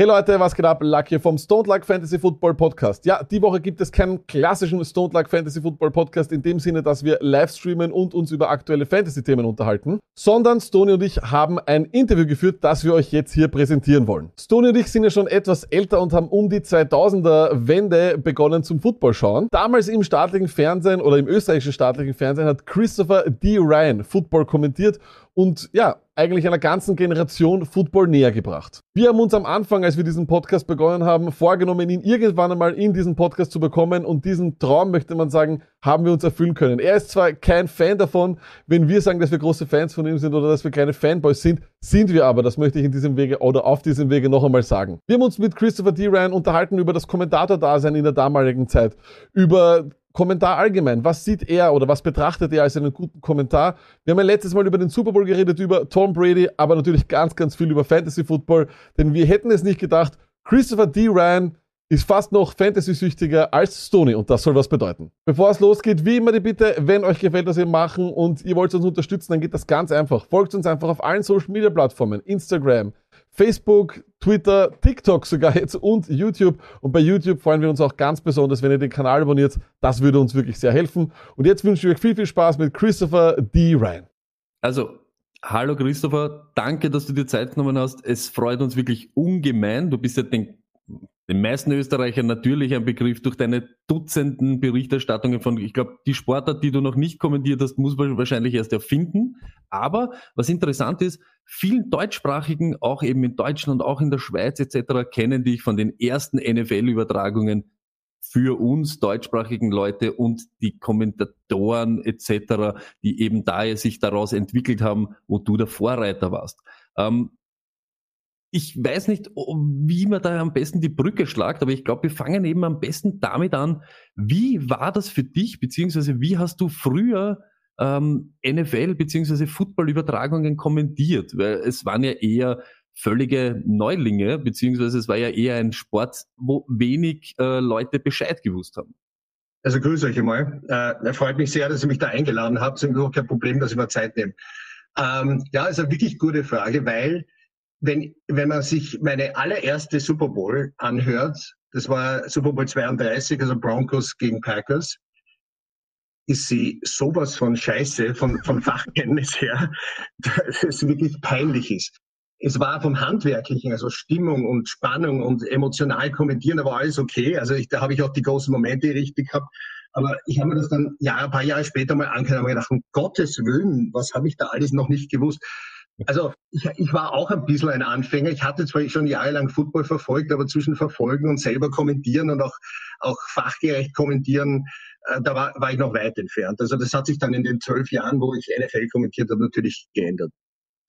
Hey Leute, was geht ab? Luck hier vom Stone Luck Fantasy Football Podcast. Ja, die Woche gibt es keinen klassischen Stone Luck Fantasy Football Podcast in dem Sinne, dass wir live streamen und uns über aktuelle Fantasy-Themen unterhalten, sondern Stony und ich haben ein Interview geführt, das wir euch jetzt hier präsentieren wollen. Stony und ich sind ja schon etwas älter und haben um die 2000er Wende begonnen zum Football schauen. Damals im staatlichen Fernsehen oder im österreichischen staatlichen Fernsehen hat Christopher D. Ryan Football kommentiert und ja, eigentlich einer ganzen Generation Football näher gebracht. Wir haben uns am Anfang, als wir diesen Podcast begonnen haben, vorgenommen, ihn irgendwann einmal in diesen Podcast zu bekommen und diesen Traum, möchte man sagen, haben wir uns erfüllen können. Er ist zwar kein Fan davon, wenn wir sagen, dass wir große Fans von ihm sind oder dass wir keine Fanboys sind, sind wir aber, das möchte ich in diesem Wege oder auf diesem Wege noch einmal sagen. Wir haben uns mit Christopher D. Ryan unterhalten über das Kommentator-Dasein in der damaligen Zeit, über Kommentar allgemein. Was sieht er oder was betrachtet er als einen guten Kommentar? Wir haben ja letztes Mal über den Super Bowl geredet, über Tom Brady, aber natürlich ganz, ganz viel über Fantasy Football, denn wir hätten es nicht gedacht. Christopher D. Ryan ist fast noch Fantasy-süchtiger als Stoney und das soll was bedeuten. Bevor es losgeht, wie immer die Bitte, wenn euch gefällt, was wir machen und ihr wollt uns unterstützen, dann geht das ganz einfach. Folgt uns einfach auf allen Social-Media-Plattformen, Instagram, Facebook, Twitter, TikTok sogar jetzt und YouTube. Und bei YouTube freuen wir uns auch ganz besonders, wenn ihr den Kanal abonniert. Das würde uns wirklich sehr helfen. Und jetzt wünsche ich euch viel, viel Spaß mit Christopher D. Ryan. Also, hallo Christopher, danke, dass du dir Zeit genommen hast. Es freut uns wirklich ungemein. Du bist ja den den meisten Österreichern natürlich ein Begriff durch deine Dutzenden Berichterstattungen von, ich glaube, die Sportart, die du noch nicht kommentiert hast, muss man wahrscheinlich erst erfinden. Aber was interessant ist, vielen Deutschsprachigen, auch eben in Deutschland, auch in der Schweiz etc., kennen dich von den ersten NFL-Übertragungen für uns deutschsprachigen Leute und die Kommentatoren etc., die eben da sich daraus entwickelt haben, wo du der Vorreiter warst. Ähm, ich weiß nicht, wie man da am besten die Brücke schlagt, aber ich glaube, wir fangen eben am besten damit an. Wie war das für dich, beziehungsweise wie hast du früher ähm, NFL beziehungsweise Football-Übertragungen kommentiert? Weil es waren ja eher völlige Neulinge, beziehungsweise es war ja eher ein Sport, wo wenig äh, Leute Bescheid gewusst haben. Also grüße euch einmal. Äh, freut mich sehr, dass ihr mich da eingeladen habt. Es ist überhaupt kein Problem, dass ich mir Zeit nehme. Ähm, ja, ist eine wirklich gute Frage, weil wenn, wenn man sich meine allererste Super Bowl anhört, das war Super Bowl 32, also Broncos gegen Packers, ist sie sowas von Scheiße, von, von Fachkenntnis her, dass es wirklich peinlich ist. Es war vom Handwerklichen, also Stimmung und Spannung und emotional kommentieren, war alles okay. Also ich, da habe ich auch die großen Momente richtig gehabt. Aber ich habe mir das dann ja, ein paar Jahre später mal angehört und mir gedacht, um Gottes Willen, was habe ich da alles noch nicht gewusst? Also ich, ich, war auch ein bisschen ein Anfänger. Ich hatte zwar schon jahrelang Football verfolgt, aber zwischen Verfolgen und selber kommentieren und auch, auch fachgerecht kommentieren, äh, da war, war ich noch weit entfernt. Also das hat sich dann in den zwölf Jahren, wo ich NFL kommentiert habe, natürlich geändert.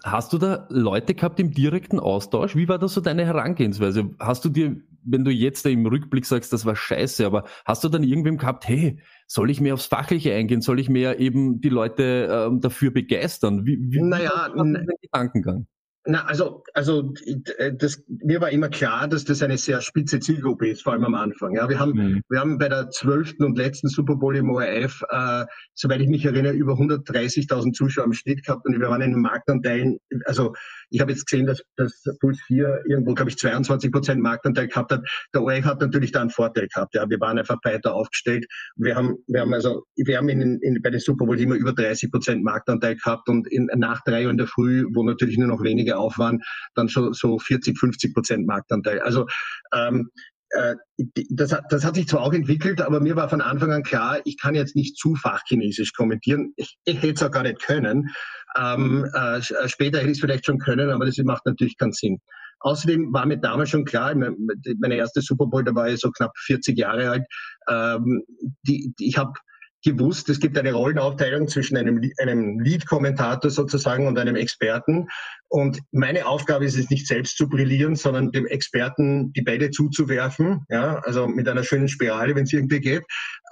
Hast du da Leute gehabt im direkten Austausch? Wie war das so deine Herangehensweise? Hast du dir, wenn du jetzt im Rückblick sagst, das war scheiße, aber hast du dann irgendwem gehabt, hey, soll ich mehr aufs Fachliche eingehen? Soll ich mehr eben die Leute ähm, dafür begeistern? Wie, wie naja, war dein Gedankengang? Na, also, also äh, das, mir war immer klar, dass das eine sehr spitze Zielgruppe ist, vor allem am Anfang. Ja, wir haben, mhm. wir haben bei der zwölften und letzten Super Bowl im ORF, äh, soweit ich mich erinnere, über 130.000 Zuschauer im Schnitt gehabt und wir waren in den Marktanteilen, also ich habe jetzt gesehen, dass, dass Puls 4 irgendwo, glaube ich, 22 Prozent Marktanteil gehabt hat. Der ORF hat natürlich da einen Vorteil gehabt. Ja, wir waren einfach breiter aufgestellt. Wir haben, wir haben also, wir haben in, in, bei den Super Bowl immer über 30 Prozent Marktanteil gehabt und in, nach drei Uhr in der Früh, wo natürlich nur noch wenige auf waren, dann schon so 40, 50 Prozent Marktanteil. Also ähm, äh, das, hat, das hat sich zwar auch entwickelt, aber mir war von Anfang an klar, ich kann jetzt nicht zu fachchinesisch kommentieren. Ich, ich hätte es auch gar nicht können. Ähm, äh, äh, später hätte ich es vielleicht schon können, aber das macht natürlich keinen Sinn. Außerdem war mir damals schon klar, meine erste Super Bowl, da war ich so knapp 40 Jahre alt, ähm, die, ich habe gewusst, es gibt eine Rollenaufteilung zwischen einem, einem Lead-Kommentator sozusagen und einem Experten. Und meine Aufgabe ist es nicht selbst zu brillieren, sondern dem Experten die Bälle zuzuwerfen, ja, also mit einer schönen Spirale, wenn es irgendwie geht,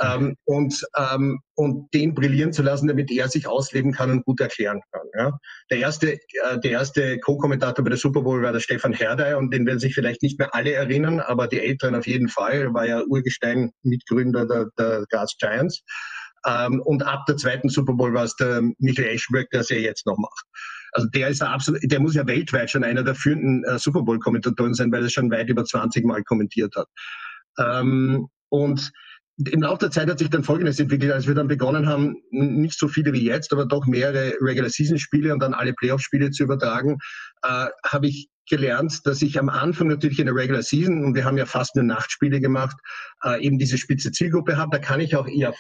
ähm, und, ähm, und den brillieren zu lassen, damit er sich ausleben kann und gut erklären kann. Ja. Der erste, äh, der erste Co-Kommentator bei der Super Bowl war der Stefan Herdey und den werden sich vielleicht nicht mehr alle erinnern, aber die Älteren auf jeden Fall. War ja Urgestein Mitgründer der, der Gas Giants. Ähm, und ab der zweiten Super Bowl war es der Michael Eschenberg, der es ja jetzt noch macht. Also der ist absolut, der muss ja weltweit schon einer der führenden äh, Super Bowl-Kommentatoren sein, weil er schon weit über 20 Mal kommentiert hat. Ähm, und im Laufe der Zeit hat sich dann Folgendes entwickelt, als wir dann begonnen haben, nicht so viele wie jetzt, aber doch mehrere Regular Season Spiele und dann alle Playoff Spiele zu übertragen, äh, habe ich gelernt, dass ich am Anfang natürlich in der Regular Season, und wir haben ja fast nur Nachtspiele gemacht, äh, eben diese spitze Zielgruppe habe. Da kann ich auch eher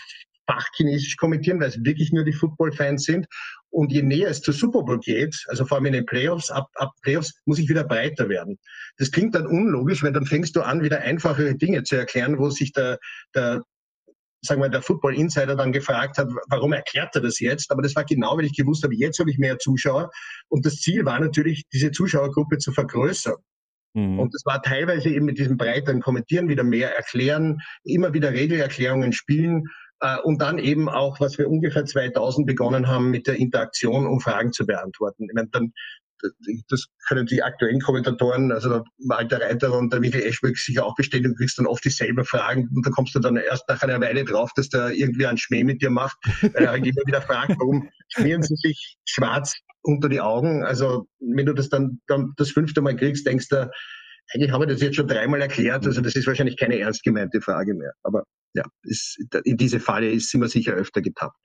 Fachchinesisch kommentieren, weil es wirklich nur die Football-Fans sind. Und je näher es zur Super Bowl geht, also vor allem in den Playoffs, ab, ab Playoffs, muss ich wieder breiter werden. Das klingt dann unlogisch, weil dann fängst du an, wieder einfachere Dinge zu erklären, wo sich der, der sagen wir, der Football Insider dann gefragt hat, warum erklärt er das jetzt? Aber das war genau, weil ich gewusst habe, jetzt habe ich mehr Zuschauer. Und das Ziel war natürlich, diese Zuschauergruppe zu vergrößern. Mhm. Und das war teilweise eben mit diesem breiteren Kommentieren wieder mehr erklären, immer wieder Regelerklärungen spielen und dann eben auch, was wir ungefähr 2000 begonnen haben, mit der Interaktion, um Fragen zu beantworten. Ich meine, dann das können die aktuellen Kommentatoren, also der Walter Reiter und der Michael Eschberg sicher auch bestätigen, du kriegst dann oft dieselben Fragen und da kommst du dann erst nach einer Weile drauf, dass der irgendwie einen Schmäh mit dir macht, weil er halt immer wieder fragt, warum schmieren sie sich schwarz unter die Augen? Also wenn du das dann, dann das fünfte Mal kriegst, denkst du, eigentlich habe ich das jetzt schon dreimal erklärt, also das ist wahrscheinlich keine ernst gemeinte Frage mehr. Aber ja, ist, in diese Falle ist, sind wir sicher öfter getappt.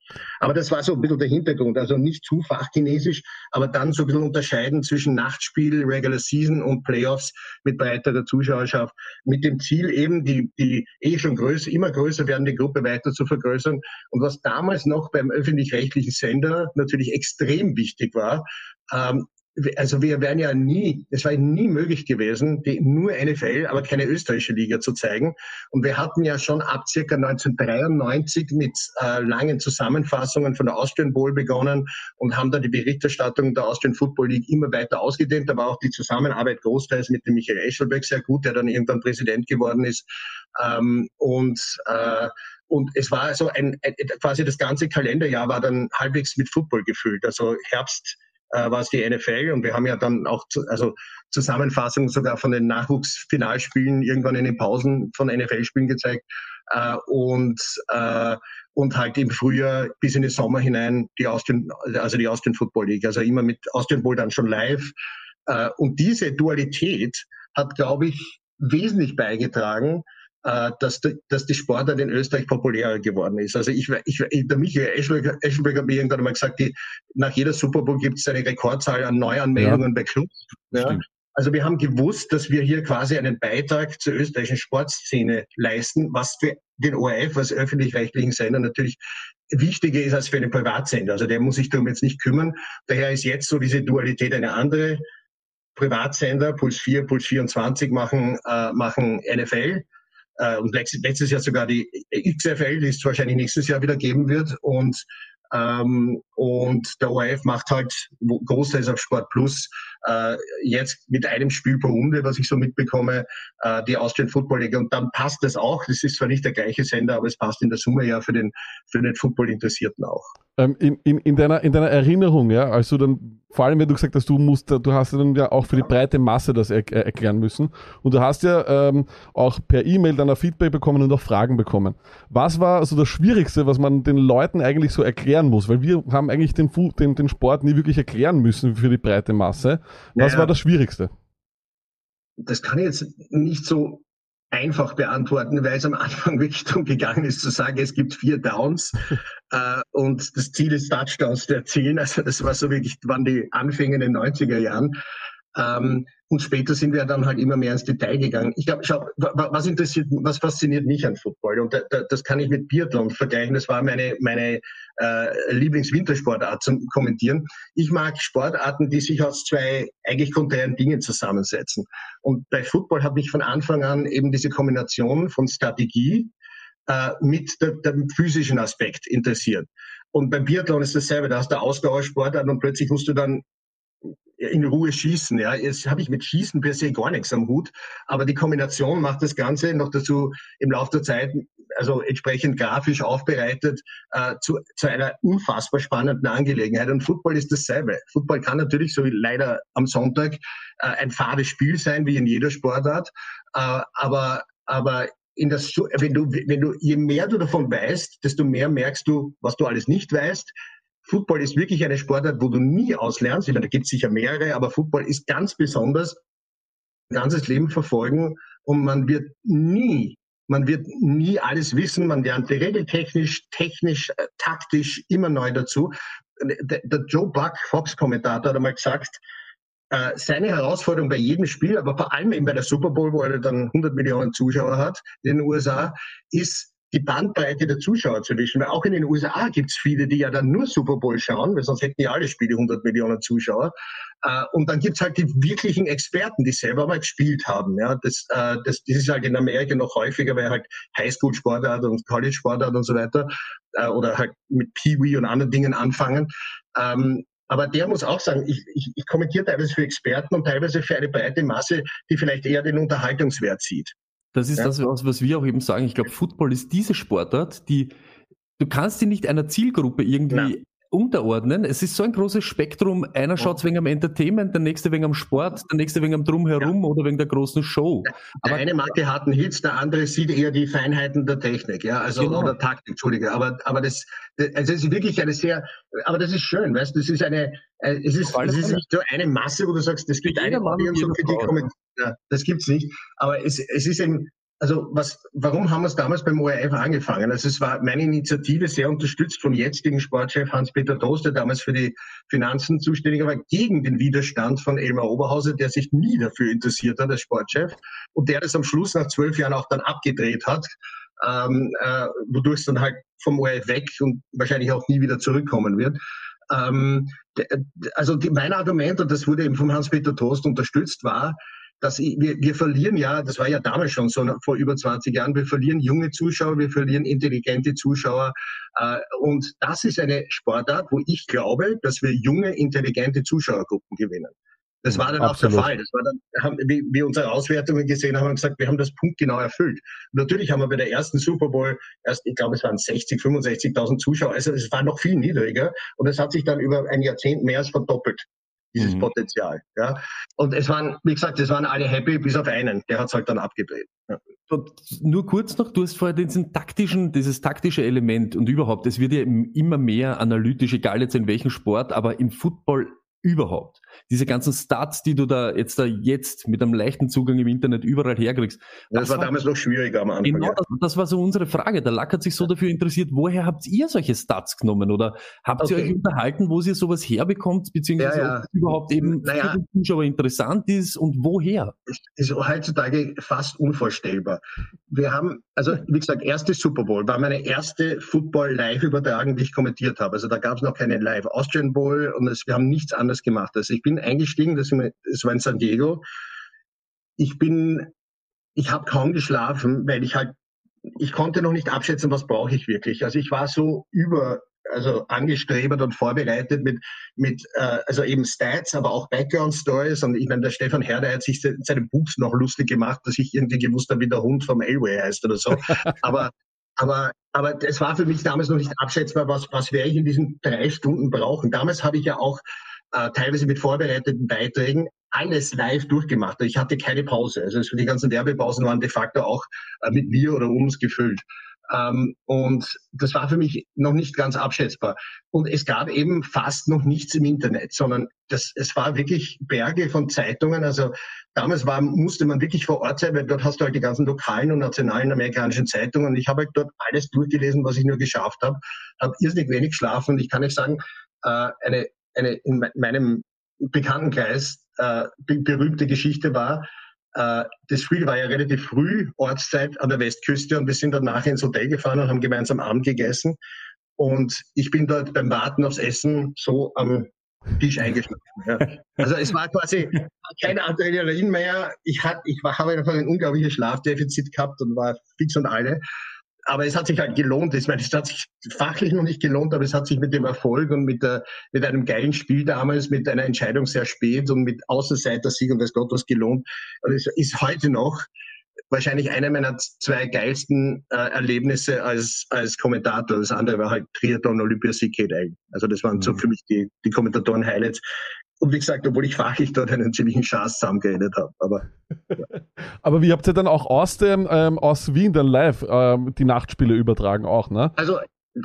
Aber das war so ein bisschen der Hintergrund. Also nicht zu fachchinesisch, aber dann so ein bisschen unterscheiden zwischen Nachtspiel, Regular Season und Playoffs mit breiterer Zuschauerschaft. Mit dem Ziel eben, die, die eh schon größer, immer größer werdende Gruppe weiter zu vergrößern. Und was damals noch beim öffentlich-rechtlichen Sender natürlich extrem wichtig war, ähm, also wir wären ja nie, es war nie möglich gewesen, die nur NFL, aber keine österreichische Liga zu zeigen. Und wir hatten ja schon ab circa 1993 mit äh, langen Zusammenfassungen von der Austrian Bowl begonnen und haben da die Berichterstattung der Austrian Football League immer weiter ausgedehnt. Da war auch die Zusammenarbeit großteils mit dem Michael Eschelbeck sehr gut, der dann irgendwann Präsident geworden ist. Ähm, und äh, und es war so ein, quasi das ganze Kalenderjahr war dann halbwegs mit Football gefüllt. Also Herbst äh, war es die NFL und wir haben ja dann auch zu, also Zusammenfassungen sogar von den Nachwuchsfinalspielen irgendwann in den Pausen von NFL-Spielen gezeigt. Äh, und äh, und halt im Frühjahr bis in den Sommer hinein die Austrian, also die Austrian Football League, also immer mit Austrian Bowl dann schon live. Äh, und diese Dualität hat, glaube ich, wesentlich beigetragen, dass, die, dass die Sportart in Österreich populärer geworden ist. Also ich, ich der Michael Eschenberger, Eschenberger hat mir irgendwann einmal gesagt, die, nach jeder Super Bowl gibt es eine Rekordzahl an Neuanmeldungen ja. bei Clubs. Ja. Also wir haben gewusst, dass wir hier quasi einen Beitrag zur österreichischen Sportszene leisten, was für den ORF als öffentlich-rechtlichen Sender natürlich wichtiger ist als für einen Privatsender. Also der muss sich darum jetzt nicht kümmern. Daher ist jetzt so diese Dualität eine andere. Privatsender, Puls 4, Puls 24 machen, äh, machen NFL äh, und letztes Jahr sogar die XFL, die es wahrscheinlich nächstes Jahr wieder geben wird. Und ähm, und der ORF macht halt Großteils auf Sport Plus äh, jetzt mit einem Spiel pro Runde, was ich so mitbekomme, äh, die Austrian Football League. Und dann passt das auch. Das ist zwar nicht der gleiche Sender, aber es passt in der Summe ja für den, für den Football-Interessierten auch. Ähm, in, in, in, deiner, in deiner Erinnerung, ja, also dann, vor allem wenn du gesagt hast, du musst, du hast dann ja auch für die breite Masse das er, erklären müssen. Und du hast ja ähm, auch per E-Mail dann ein Feedback bekommen und auch Fragen bekommen. Was war also das Schwierigste, was man den Leuten eigentlich so erklären muss? Weil wir haben eigentlich den, den, den Sport nie wirklich erklären müssen für die breite Masse. Was naja, war das Schwierigste? Das kann ich jetzt nicht so einfach beantworten, weil es am Anfang wirklich darum gegangen ist zu sagen, es gibt vier Downs äh, und das Ziel ist Touchdowns zu erzielen. Also das war so wirklich, waren die Anfänge in den 90er Jahren. Ähm, und später sind wir dann halt immer mehr ins Detail gegangen. Ich glaube, schau, was interessiert, was fasziniert mich an Football? Und da, da, das kann ich mit Biathlon vergleichen. Das war meine, meine äh, Lieblingswintersportart zum Kommentieren. Ich mag Sportarten, die sich aus zwei eigentlich konträren Dingen zusammensetzen. Und bei Football hat mich von Anfang an eben diese Kombination von Strategie äh, mit der, dem physischen Aspekt interessiert. Und beim Biathlon ist dasselbe. Da hast du Ausdauersportart und plötzlich musst du dann in Ruhe schießen. Ja, jetzt habe ich mit Schießen per se gar nichts am Hut, aber die Kombination macht das Ganze noch dazu im Laufe der Zeit, also entsprechend grafisch aufbereitet, äh, zu, zu einer unfassbar spannenden Angelegenheit. Und Football ist dasselbe. Football kann natürlich, so wie leider am Sonntag, äh, ein fades Spiel sein, wie in jeder Sportart, äh, aber, aber in das, wenn du, wenn du, je mehr du davon weißt, desto mehr merkst du, was du alles nicht weißt Football ist wirklich eine Sportart, wo du nie auslernst. Ich meine, da gibt es sicher mehrere, aber Football ist ganz besonders ganzes Leben verfolgen und man wird nie, man wird nie alles wissen. Man lernt regeltechnisch, technisch, äh, taktisch immer neu dazu. Der, der Joe Buck, Fox-Kommentator, hat einmal gesagt, äh, seine Herausforderung bei jedem Spiel, aber vor allem eben bei der Super Bowl, wo er dann 100 Millionen Zuschauer hat in den USA, ist die Bandbreite der Zuschauer zu wischen. Weil auch in den USA gibt es viele, die ja dann nur Super Bowl schauen, weil sonst hätten ja alle Spiele 100 Millionen Zuschauer. Äh, und dann gibt es halt die wirklichen Experten, die selber mal gespielt haben. Ja, das, äh, das, das ist halt in Amerika noch häufiger, weil halt Highschool-Sportart und College-Sportart und so weiter äh, oder halt mit Pee-Wee und anderen Dingen anfangen. Ähm, aber der muss auch sagen, ich, ich, ich kommentiere teilweise für Experten und teilweise für eine breite Masse, die vielleicht eher den Unterhaltungswert sieht. Das ist ja. das, was wir auch eben sagen. Ich glaube, Football ist diese Sportart, die du kannst sie nicht einer Zielgruppe irgendwie Nein unterordnen. Es ist so ein großes Spektrum. Einer schaut es wegen am Entertainment, der nächste wegen am Sport, der nächste wegen am Drumherum ja. oder wegen der großen Show. Der aber eine mag die harten Hits, der andere sieht eher die Feinheiten der Technik, ja, also genau. oder Taktik, Entschuldige. Aber aber das, also es ist wirklich eine sehr, aber das ist schön, weißt du, das ist eine, äh, es ist, es ist nicht so eine Masse, wo du sagst, das gibt eine Audience und für die kommen, ja, das gibt's nicht. Aber es, es ist ein also was, warum haben wir es damals beim ORF angefangen? Also es war meine Initiative sehr unterstützt vom jetzigen Sportchef Hans-Peter Toast, der damals für die Finanzen zuständig war, gegen den Widerstand von Elmar Oberhauser, der sich nie dafür interessiert hat als Sportchef und der das am Schluss nach zwölf Jahren auch dann abgedreht hat, ähm, äh, wodurch es dann halt vom ORF weg und wahrscheinlich auch nie wieder zurückkommen wird. Ähm, also die, mein Argument, und das wurde eben vom Hans-Peter Toast unterstützt, war, dass wir, wir verlieren ja, das war ja damals schon so vor über 20 Jahren, wir verlieren junge Zuschauer, wir verlieren intelligente Zuschauer. Äh, und das ist eine Sportart, wo ich glaube, dass wir junge, intelligente Zuschauergruppen gewinnen. Das war dann Absolut. auch der Fall. Das war dann, haben, wie wir unsere Auswertungen gesehen haben, haben gesagt, wir haben das punktgenau erfüllt. Und natürlich haben wir bei der ersten Super Bowl erst, ich glaube, es waren 60, 65.000 Zuschauer. Also es war noch viel niedriger. Und es hat sich dann über ein Jahrzehnt mehr als verdoppelt dieses mhm. Potenzial. Ja. Und es waren, wie gesagt, es waren alle happy, bis auf einen, der hat es halt dann abgedreht. Ja. Nur kurz noch, du hast vorher diesen taktischen, dieses taktische Element und überhaupt, es wird ja immer mehr analytisch, egal jetzt in welchem Sport, aber im Football überhaupt. Diese ganzen Stats, die du da jetzt da jetzt mit einem leichten Zugang im Internet überall herkriegst. Das, das war damals noch schwieriger am Anfang. Genau, ja. das, das, war so unsere Frage. Der Lack hat sich so dafür interessiert, woher habt ihr solche Stats genommen? Oder habt okay. ihr euch unterhalten, wo ihr sowas herbekommt, beziehungsweise ja, ja. ob es überhaupt eben naja. für den Zuschauer interessant ist und woher? Das ist heutzutage fast unvorstellbar. Wir haben, also wie gesagt, erste Super Bowl war meine erste Football-Live-Übertragung, die ich kommentiert habe. Also da gab es noch keine Live-Austrian Bowl und es, wir haben nichts anderes gemacht. Also ich bin eingestiegen, das war in San Diego. Ich bin, ich habe kaum geschlafen, weil ich halt, ich konnte noch nicht abschätzen, was brauche ich wirklich. Also ich war so über, also angestrebert und vorbereitet mit, mit äh, also eben Stats, aber auch Background Stories. Und ich meine, der Stefan Herder hat sich in seinem Buch noch lustig gemacht, dass ich irgendwie gewusst habe, wie der Hund vom Elway heißt oder so. aber aber, aber es war für mich damals noch nicht abschätzbar, was, was werde ich in diesen drei Stunden brauchen. Damals habe ich ja auch äh, teilweise mit vorbereiteten Beiträgen alles live durchgemacht. Ich hatte keine Pause. Also die ganzen Werbepausen waren de facto auch äh, mit mir oder uns gefüllt. Ähm, und das war für mich noch nicht ganz abschätzbar. Und es gab eben fast noch nichts im Internet, sondern das, es war wirklich Berge von Zeitungen. Also damals war, musste man wirklich vor Ort sein, weil dort hast du halt die ganzen lokalen und nationalen amerikanischen Zeitungen. Und ich habe halt dort alles durchgelesen, was ich nur geschafft habe. Habe irrsinnig wenig geschlafen. Und ich kann euch sagen, äh, eine eine in meinem Bekanntenkreis äh, berühmte Geschichte war, äh, das Spiel war ja relativ früh, Ortszeit an der Westküste und wir sind dann nachher ins Hotel gefahren und haben gemeinsam Abend gegessen. Und ich bin dort beim Warten aufs Essen so am Tisch eingeschlafen. Ja. Also es war quasi kein Adrenalin mehr. Ich, hat, ich war, habe einfach ein unglaubliches Schlafdefizit gehabt und war fix und alle aber es hat sich halt gelohnt. Ich meine, es hat sich fachlich noch nicht gelohnt, aber es hat sich mit dem Erfolg und mit, der, mit einem geilen Spiel damals, mit einer Entscheidung sehr spät und mit Außenseiter-Sieg und weiß Gott was gelohnt. Und es ist heute noch wahrscheinlich einer meiner zwei geilsten äh, Erlebnisse als, als Kommentator. Das andere war halt Triathlon Olympiasieg Kate Also das waren mhm. so für mich die, die Kommentatoren-Highlights. Und wie gesagt, obwohl ich fachlich dort einen ziemlichen Schatz zusammengeredet habe. Aber, ja. aber wie habt ihr dann auch aus dem ähm, aus Wien dann live ähm, die Nachtspiele übertragen auch, ne? Also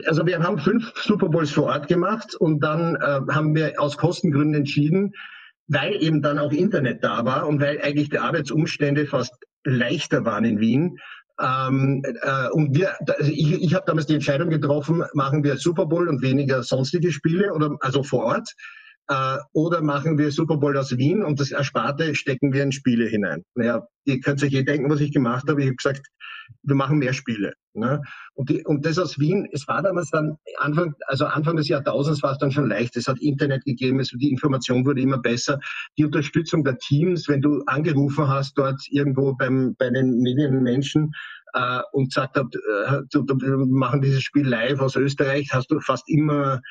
also wir haben fünf Super Bowls vor Ort gemacht und dann äh, haben wir aus Kostengründen entschieden, weil eben dann auch Internet da war und weil eigentlich die Arbeitsumstände fast leichter waren in Wien. Ähm, äh, und wir, also ich, ich habe damals die Entscheidung getroffen, machen wir Super Bowl und weniger sonstige Spiele oder also vor Ort. Äh, oder machen wir Super Bowl aus Wien und das Ersparte stecken wir in Spiele hinein. Naja, ihr könnt euch eh denken, was ich gemacht habe. Ich habe gesagt, wir machen mehr Spiele. Ne? Und, die, und das aus Wien, es war damals dann Anfang, also Anfang des Jahrtausends war es dann schon leicht. Es hat Internet gegeben, es, die Information wurde immer besser. Die Unterstützung der Teams, wenn du angerufen hast dort irgendwo beim, bei den Medienmenschen, äh, und gesagt habt, äh, wir machen dieses Spiel live aus Österreich, hast du fast immer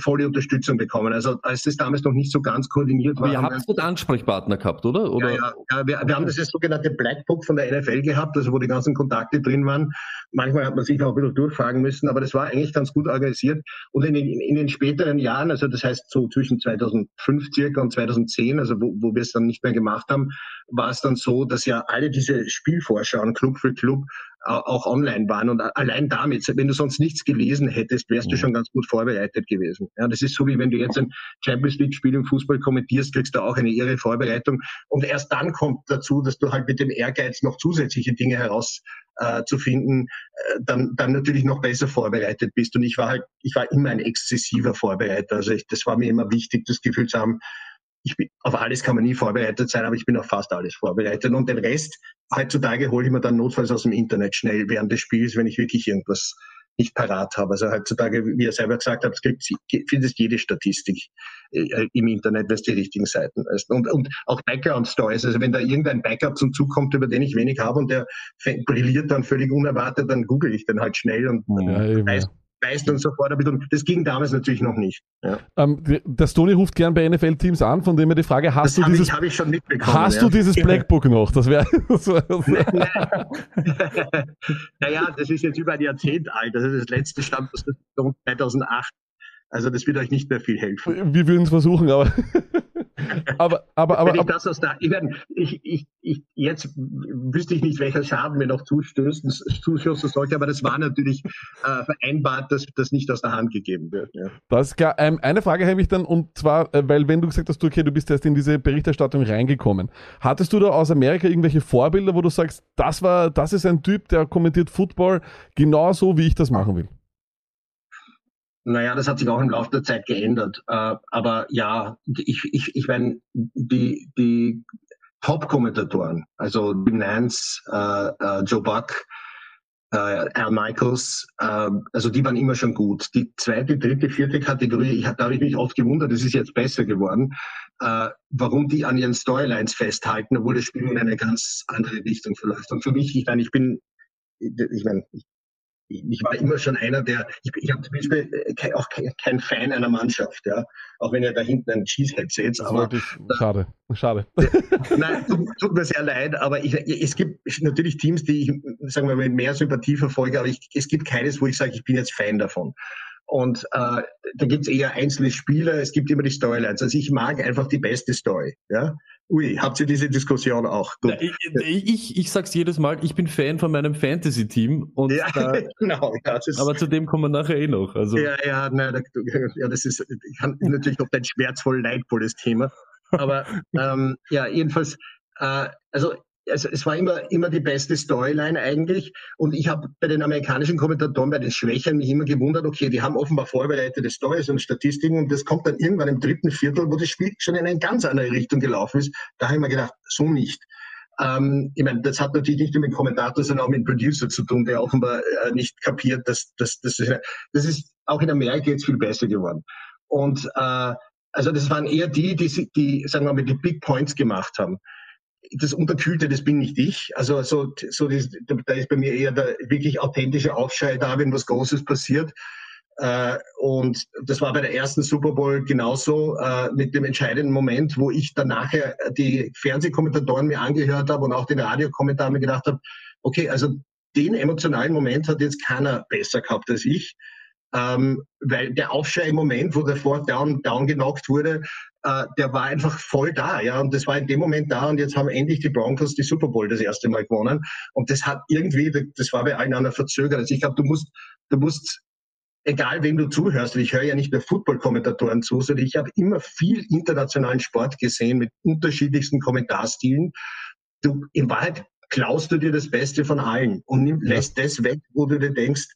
volle Unterstützung bekommen. Also als das damals noch nicht so ganz koordiniert war. Aber ihr habt dort Ansprechpartner gehabt, oder? oder? Ja, ja, wir, wir haben das sogenannte Blackbook von der NFL gehabt, also wo die ganzen Kontakte drin waren. Manchmal hat man sich auch ein bisschen durchfragen müssen, aber das war eigentlich ganz gut organisiert. Und in den, in den späteren Jahren, also das heißt so zwischen 2005 circa und 2010, also wo, wo wir es dann nicht mehr gemacht haben, war es dann so, dass ja alle diese Spielvorschauen Club für Club auch online waren. Und allein damit, wenn du sonst nichts gelesen hättest, wärst du mhm. schon ganz gut vorbereitet gewesen. Ja, das ist so, wie wenn du jetzt ein Champions League-Spiel im Fußball kommentierst, kriegst du auch eine irre Vorbereitung. Und erst dann kommt dazu, dass du halt mit dem Ehrgeiz noch zusätzliche Dinge herauszufinden, äh, äh, dann, dann natürlich noch besser vorbereitet bist. Und ich war halt, ich war immer ein exzessiver Vorbereiter. Also ich, das war mir immer wichtig, das Gefühl zu haben, ich bin, auf alles kann man nie vorbereitet sein, aber ich bin auf fast alles vorbereitet. Und den Rest, heutzutage hole ich mir dann notfalls aus dem Internet schnell während des Spiels, wenn ich wirklich irgendwas nicht parat habe. Also heutzutage, wie er selber gesagt hat, es gibt, findest jede Statistik äh, im Internet, es die richtigen Seiten ist. Und, und auch Background-Stories. Also wenn da irgendein Backup zum Zug kommt, über den ich wenig habe und der brilliert dann völlig unerwartet, dann google ich den halt schnell und ja, weiß, weißt und so fort. Das ging damals natürlich noch nicht. Ja. Ähm, der Stony ruft gern bei NFL-Teams an, von dem er die Frage, hast das du dieses, ich, ich hast ja. du dieses Blackbook noch? Das wäre, naja, das ist jetzt über ein Jahrzehnt alt. Das ist das letzte Stand, das 2008. Also das wird euch nicht mehr viel helfen. Wir würden es versuchen, aber aber, aber, aber, Wenn ich das aus der, ich, ich, ich, ich, jetzt wüsste ich nicht, welcher Schaden mir noch zustößen, zustoßen sollte, aber das war natürlich äh, vereinbart, dass das nicht aus der Hand gegeben wird. Ja. Das ist klar. Ähm, eine Frage habe ich dann, und zwar, äh, weil wenn du gesagt hast, du, okay, du bist erst in diese Berichterstattung reingekommen, hattest du da aus Amerika irgendwelche Vorbilder, wo du sagst, das war, das ist ein Typ, der kommentiert Football genauso, wie ich das machen will? Naja, das hat sich auch im Laufe der Zeit geändert. Äh, aber ja, ich, ich, ich meine, die, die Top-Kommentatoren, also Jim Nance, äh, äh, Joe Buck, äh, Al Michaels, äh, also die waren immer schon gut. Die zweite, dritte, vierte Kategorie, ich, da habe ich mich oft gewundert, das ist jetzt besser geworden, äh, warum die an ihren Storylines festhalten, obwohl das Spiel in eine ganz andere Richtung verläuft. Und für mich, ich meine, ich bin, ich meine, ich ich war immer schon einer, der, ich, ich habe zum Beispiel äh, auch kein, Fan einer Mannschaft, ja, auch wenn ihr da hinten einen Cheesehead seht. Aber, schade, schade. Nein, tut, tut, mir sehr leid, aber ich, es gibt natürlich Teams, die ich, sagen wir mal, mit mehr Sympathie verfolge, aber ich, es gibt keines, wo ich sage, ich bin jetzt Fan davon. Und äh, da gibt's eher einzelne Spieler, es gibt immer die Storylines. Also ich mag einfach die beste Story. Ja? Ui, habt ihr diese Diskussion auch? Gut. Ich, ich, ich sag's jedes Mal, ich bin Fan von meinem Fantasy-Team. ja, da, genau, ja, aber zu dem kommen wir nachher eh noch. Also. Ja, ja, nein, da, ja, das ist natürlich noch dein schmerzvoll leidvolles Thema. Aber ähm, ja, jedenfalls, äh, also also es war immer, immer die beste Storyline eigentlich. Und ich habe bei den amerikanischen Kommentatoren, bei den Schwächern mich immer gewundert, okay, die haben offenbar vorbereitete Stories und Statistiken und das kommt dann irgendwann im dritten Viertel, wo das Spiel schon in eine ganz andere Richtung gelaufen ist. Da habe ich mir gedacht, so nicht. Ähm, ich meine, das hat natürlich nicht nur mit Kommentator, sondern auch mit Producer zu tun, der offenbar äh, nicht kapiert, dass, dass, dass das, das ist auch in Amerika jetzt viel besser geworden. Und äh, also das waren eher die, die, die sagen wir mal, die Big Points gemacht haben das Unterkühlte, das bin nicht ich. Also so, so das, da ist bei mir eher der wirklich authentische Aufschrei da, wenn was Großes passiert. Äh, und das war bei der ersten Super Bowl genauso äh, mit dem entscheidenden Moment, wo ich dann nachher die Fernsehkommentatoren mir angehört habe und auch den Radiokommentar mir gedacht habe, okay, also den emotionalen Moment hat jetzt keiner besser gehabt als ich. Ähm, weil der Aufschrei im Moment, wo der Ford down, down genockt wurde, äh, der war einfach voll da, ja, und das war in dem Moment da und jetzt haben endlich die Broncos die Super Bowl das erste Mal gewonnen und das hat irgendwie, das war bei allen anderen verzögert. Also ich glaube, du musst, du musst egal wem du zuhörst, ich höre ja nicht nur Football-Kommentatoren zu, sondern ich habe immer viel internationalen Sport gesehen mit unterschiedlichsten Kommentarstilen. Du, in Wahrheit klaust du dir das Beste von allen und nimm, lässt das weg, wo du dir denkst,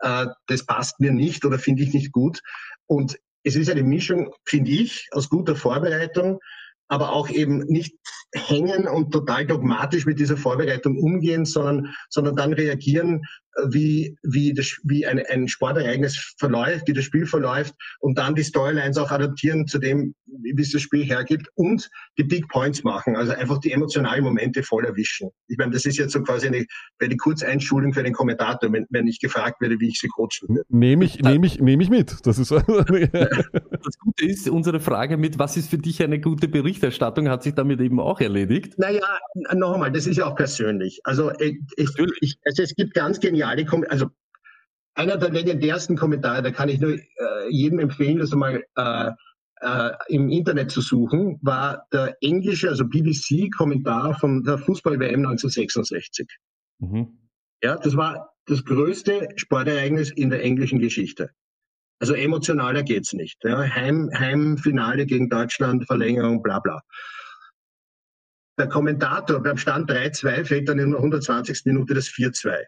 äh, das passt mir nicht oder finde ich nicht gut. Und es ist eine Mischung, finde ich, aus guter Vorbereitung, aber auch eben nicht hängen und total dogmatisch mit dieser Vorbereitung umgehen, sondern, sondern dann reagieren, wie, wie, das, wie ein, ein Sportereignis verläuft, wie das Spiel verläuft und dann die Storylines auch adaptieren zu dem, wie es das Spiel hergibt und die Big Points machen, also einfach die emotionalen Momente voll erwischen. Ich meine, das ist jetzt so quasi eine, eine Kurzeinschulung für den Kommentator, wenn, wenn ich gefragt werde, wie ich sie coachen würde. Nehme ich, nehme ich, nehme ich mit. Das ist das Gute ist, unsere Frage mit, was ist für dich eine gute Berichterstattung, hat sich damit eben auch erledigt. Naja, noch einmal, das ist ja auch persönlich. Also, ich, ich, ich, also es gibt ganz genial geniale, Kom also einer der legendärsten Kommentare, da kann ich nur äh, jedem empfehlen, das einmal äh, äh, im Internet zu suchen, war der englische, also BBC-Kommentar von der Fußball-WM 1966. Mhm. Ja, das war das größte Sportereignis in der englischen Geschichte. Also emotionaler geht's nicht. Ja. Heim, Heimfinale gegen Deutschland, Verlängerung, bla bla. Der Kommentator beim Stand 3-2 fällt dann in der 120. Minute das 4-2.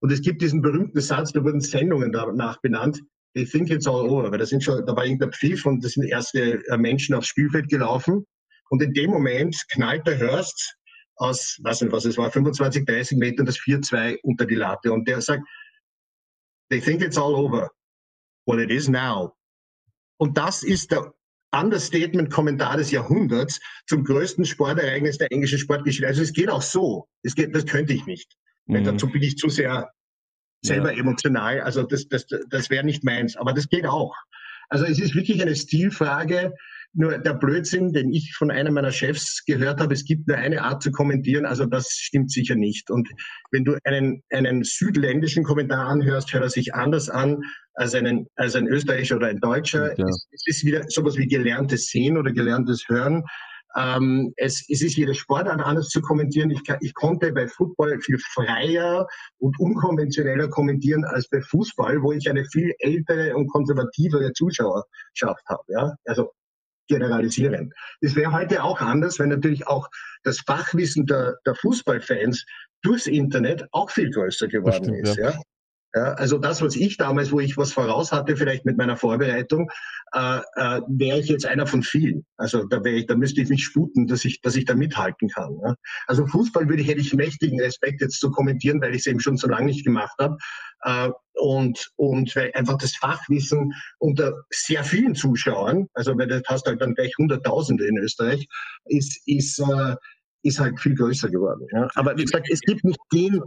Und es gibt diesen berühmten Satz, da wurden Sendungen danach benannt. They think it's all over, weil da sind schon, da war irgendein Pfiff und da sind erste äh, Menschen aufs Spielfeld gelaufen. Und in dem Moment knallt der Hörst aus, weiß nicht was es war, 25, 30 Metern das 4-2 unter die Latte. Und der sagt, they think it's all over. Well, it is now. Und das ist der Understatement-Kommentar des Jahrhunderts zum größten Sportereignis der englischen Sportgeschichte. Also es geht auch so. Es geht, das könnte ich nicht. Mhm. Dazu bin ich zu sehr selber ja. emotional. Also das, das, das wäre nicht meins. Aber das geht auch. Also es ist wirklich eine Stilfrage. Nur der Blödsinn, den ich von einem meiner Chefs gehört habe, es gibt nur eine Art zu kommentieren, also das stimmt sicher nicht. Und wenn du einen, einen südländischen Kommentar anhörst, hört er sich anders an als, einen, als ein Österreicher oder ein Deutscher. Ja. Es, es ist wieder sowas wie gelerntes Sehen oder gelerntes Hören. Ähm, es, es ist jede Sportart anders zu kommentieren. Ich, ich konnte bei Football viel freier und unkonventioneller kommentieren als bei Fußball, wo ich eine viel ältere und konservativere Zuschauerschaft habe. Ja? Also generalisieren. Das wäre heute auch anders, wenn natürlich auch das Fachwissen der, der Fußballfans durchs Internet auch viel größer geworden stimmt, ist. Ja. ja. Ja, also das, was ich damals, wo ich was voraus hatte, vielleicht mit meiner Vorbereitung, äh, äh, wäre ich jetzt einer von vielen. Also da wäre ich, da müsste ich mich sputen, dass ich, dass ich da mithalten kann. Ja. Also Fußball würde ich, hätte ich mächtigen Respekt jetzt zu kommentieren, weil ich es eben schon so lange nicht gemacht habe. Äh, und, und weil einfach das Fachwissen unter sehr vielen Zuschauern, also weil das hast halt dann gleich Hunderttausende in Österreich, ist, ist, äh, ist halt viel größer geworden. Ja. Aber wie gesagt, es gibt nicht den.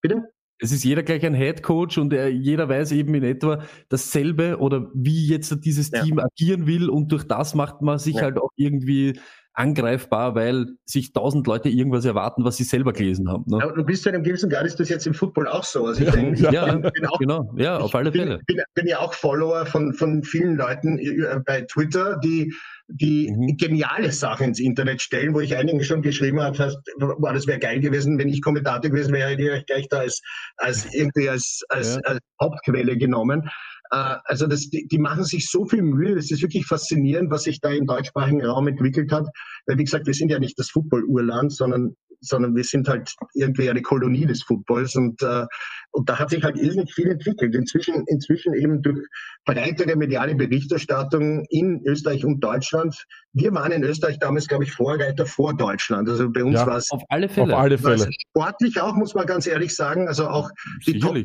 Bitte? Es ist jeder gleich ein Head Coach und er, jeder weiß eben in etwa dasselbe oder wie jetzt dieses ja. Team agieren will und durch das macht man sich ja. halt auch irgendwie angreifbar, weil sich tausend Leute irgendwas erwarten, was sie selber gelesen haben. Ne? Aber du bist ja im gewissen Grad ist das jetzt im Football auch so. Also ich ja, denke, ja, bin, bin auch, genau, ja, auf alle Fälle. Ich bin, bin, ja auch Follower von, von vielen Leuten äh, bei Twitter, die die mhm. geniale Sachen ins Internet stellen, wo ich einigen schon geschrieben habe, heißt, boah, das wäre geil gewesen, wenn ich Kommentator gewesen wäre, hätte ich euch gleich da als, als irgendwie als, als, ja. als Hauptquelle genommen. Äh, also das, die, die machen sich so viel Mühe, das ist wirklich faszinierend, was sich da im deutschsprachigen Raum entwickelt hat. Weil wie gesagt, wir sind ja nicht das Football-Urland, sondern sondern wir sind halt irgendwie eine Kolonie des Footballs und, äh, und da hat sich halt irrsinnig viel entwickelt. Inzwischen, inzwischen eben durch breitere mediale Berichterstattung in Österreich und Deutschland. Wir waren in Österreich damals, glaube ich, Vorreiter vor Deutschland. Also bei uns ja, war es auf alle Fälle. Auf alle Fälle. sportlich auch, muss man ganz ehrlich sagen. Also auch die Top,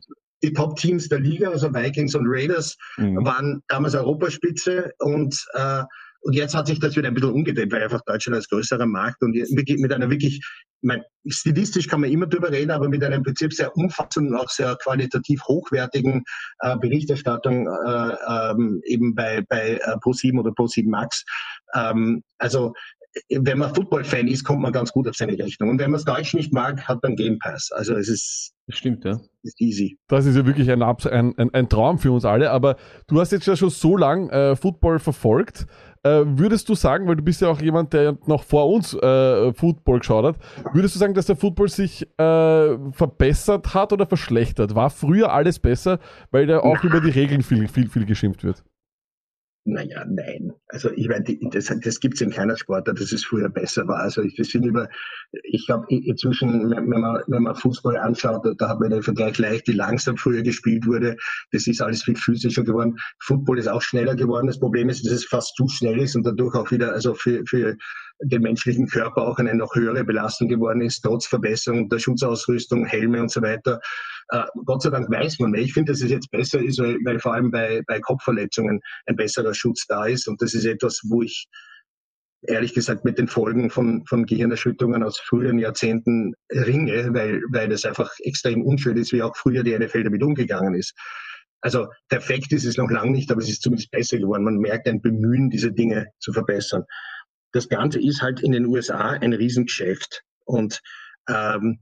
die Top-Teams der Liga, also Vikings und Raiders, mhm. waren damals Europaspitze und äh, und jetzt hat sich das wieder ein bisschen umgedreht, weil einfach Deutschland als größerer Markt und mit einer wirklich, mein, stilistisch kann man immer drüber reden, aber mit einer im Prinzip sehr umfassenden und auch sehr qualitativ hochwertigen äh, Berichterstattung äh, ähm, eben bei, bei äh, Pro7 oder Pro7 Max. Ähm, also wenn man Football-Fan ist, kommt man ganz gut auf seine Rechnung. Und wenn man es Deutsch nicht mag, hat man Game Pass. Also es ist, das stimmt, ja. Ist easy. Das ist ja wirklich ein, ein, ein, ein Traum für uns alle. Aber du hast jetzt ja schon so lang äh, Football verfolgt. Äh, würdest du sagen, weil du bist ja auch jemand, der noch vor uns äh, Football geschaut hat, würdest du sagen, dass der Football sich äh, verbessert hat oder verschlechtert? War früher alles besser, weil da auch über die Regeln viel, viel, viel geschimpft wird? Naja, nein. Also ich meine, das, das gibt es in keiner Sportart, dass es früher besser war. Also ich, wir sind über, ich glaube inzwischen, wenn man, wenn man Fußball anschaut, da hat man den Vergleich leicht, wie langsam früher gespielt wurde. Das ist alles viel physischer geworden. Football ist auch schneller geworden. Das Problem ist, dass es fast zu schnell ist und dadurch auch wieder, also für, für den menschlichen Körper auch eine noch höhere Belastung geworden ist, trotz Verbesserung der Schutzausrüstung, Helme und so weiter. Äh, Gott sei Dank weiß man mehr. Ich finde, dass es jetzt besser ist, weil, weil vor allem bei, bei Kopfverletzungen ein besserer Schutz da ist. Und das ist etwas, wo ich ehrlich gesagt mit den Folgen von, von Gehirnerschütterungen aus früheren Jahrzehnten ringe, weil, weil das einfach extrem unschön ist, wie auch früher die NFL damit umgegangen ist. Also perfekt ist es noch lange nicht, aber es ist zumindest besser geworden. Man merkt ein Bemühen, diese Dinge zu verbessern. Das Ganze ist halt in den USA ein Riesengeschäft. Und ähm,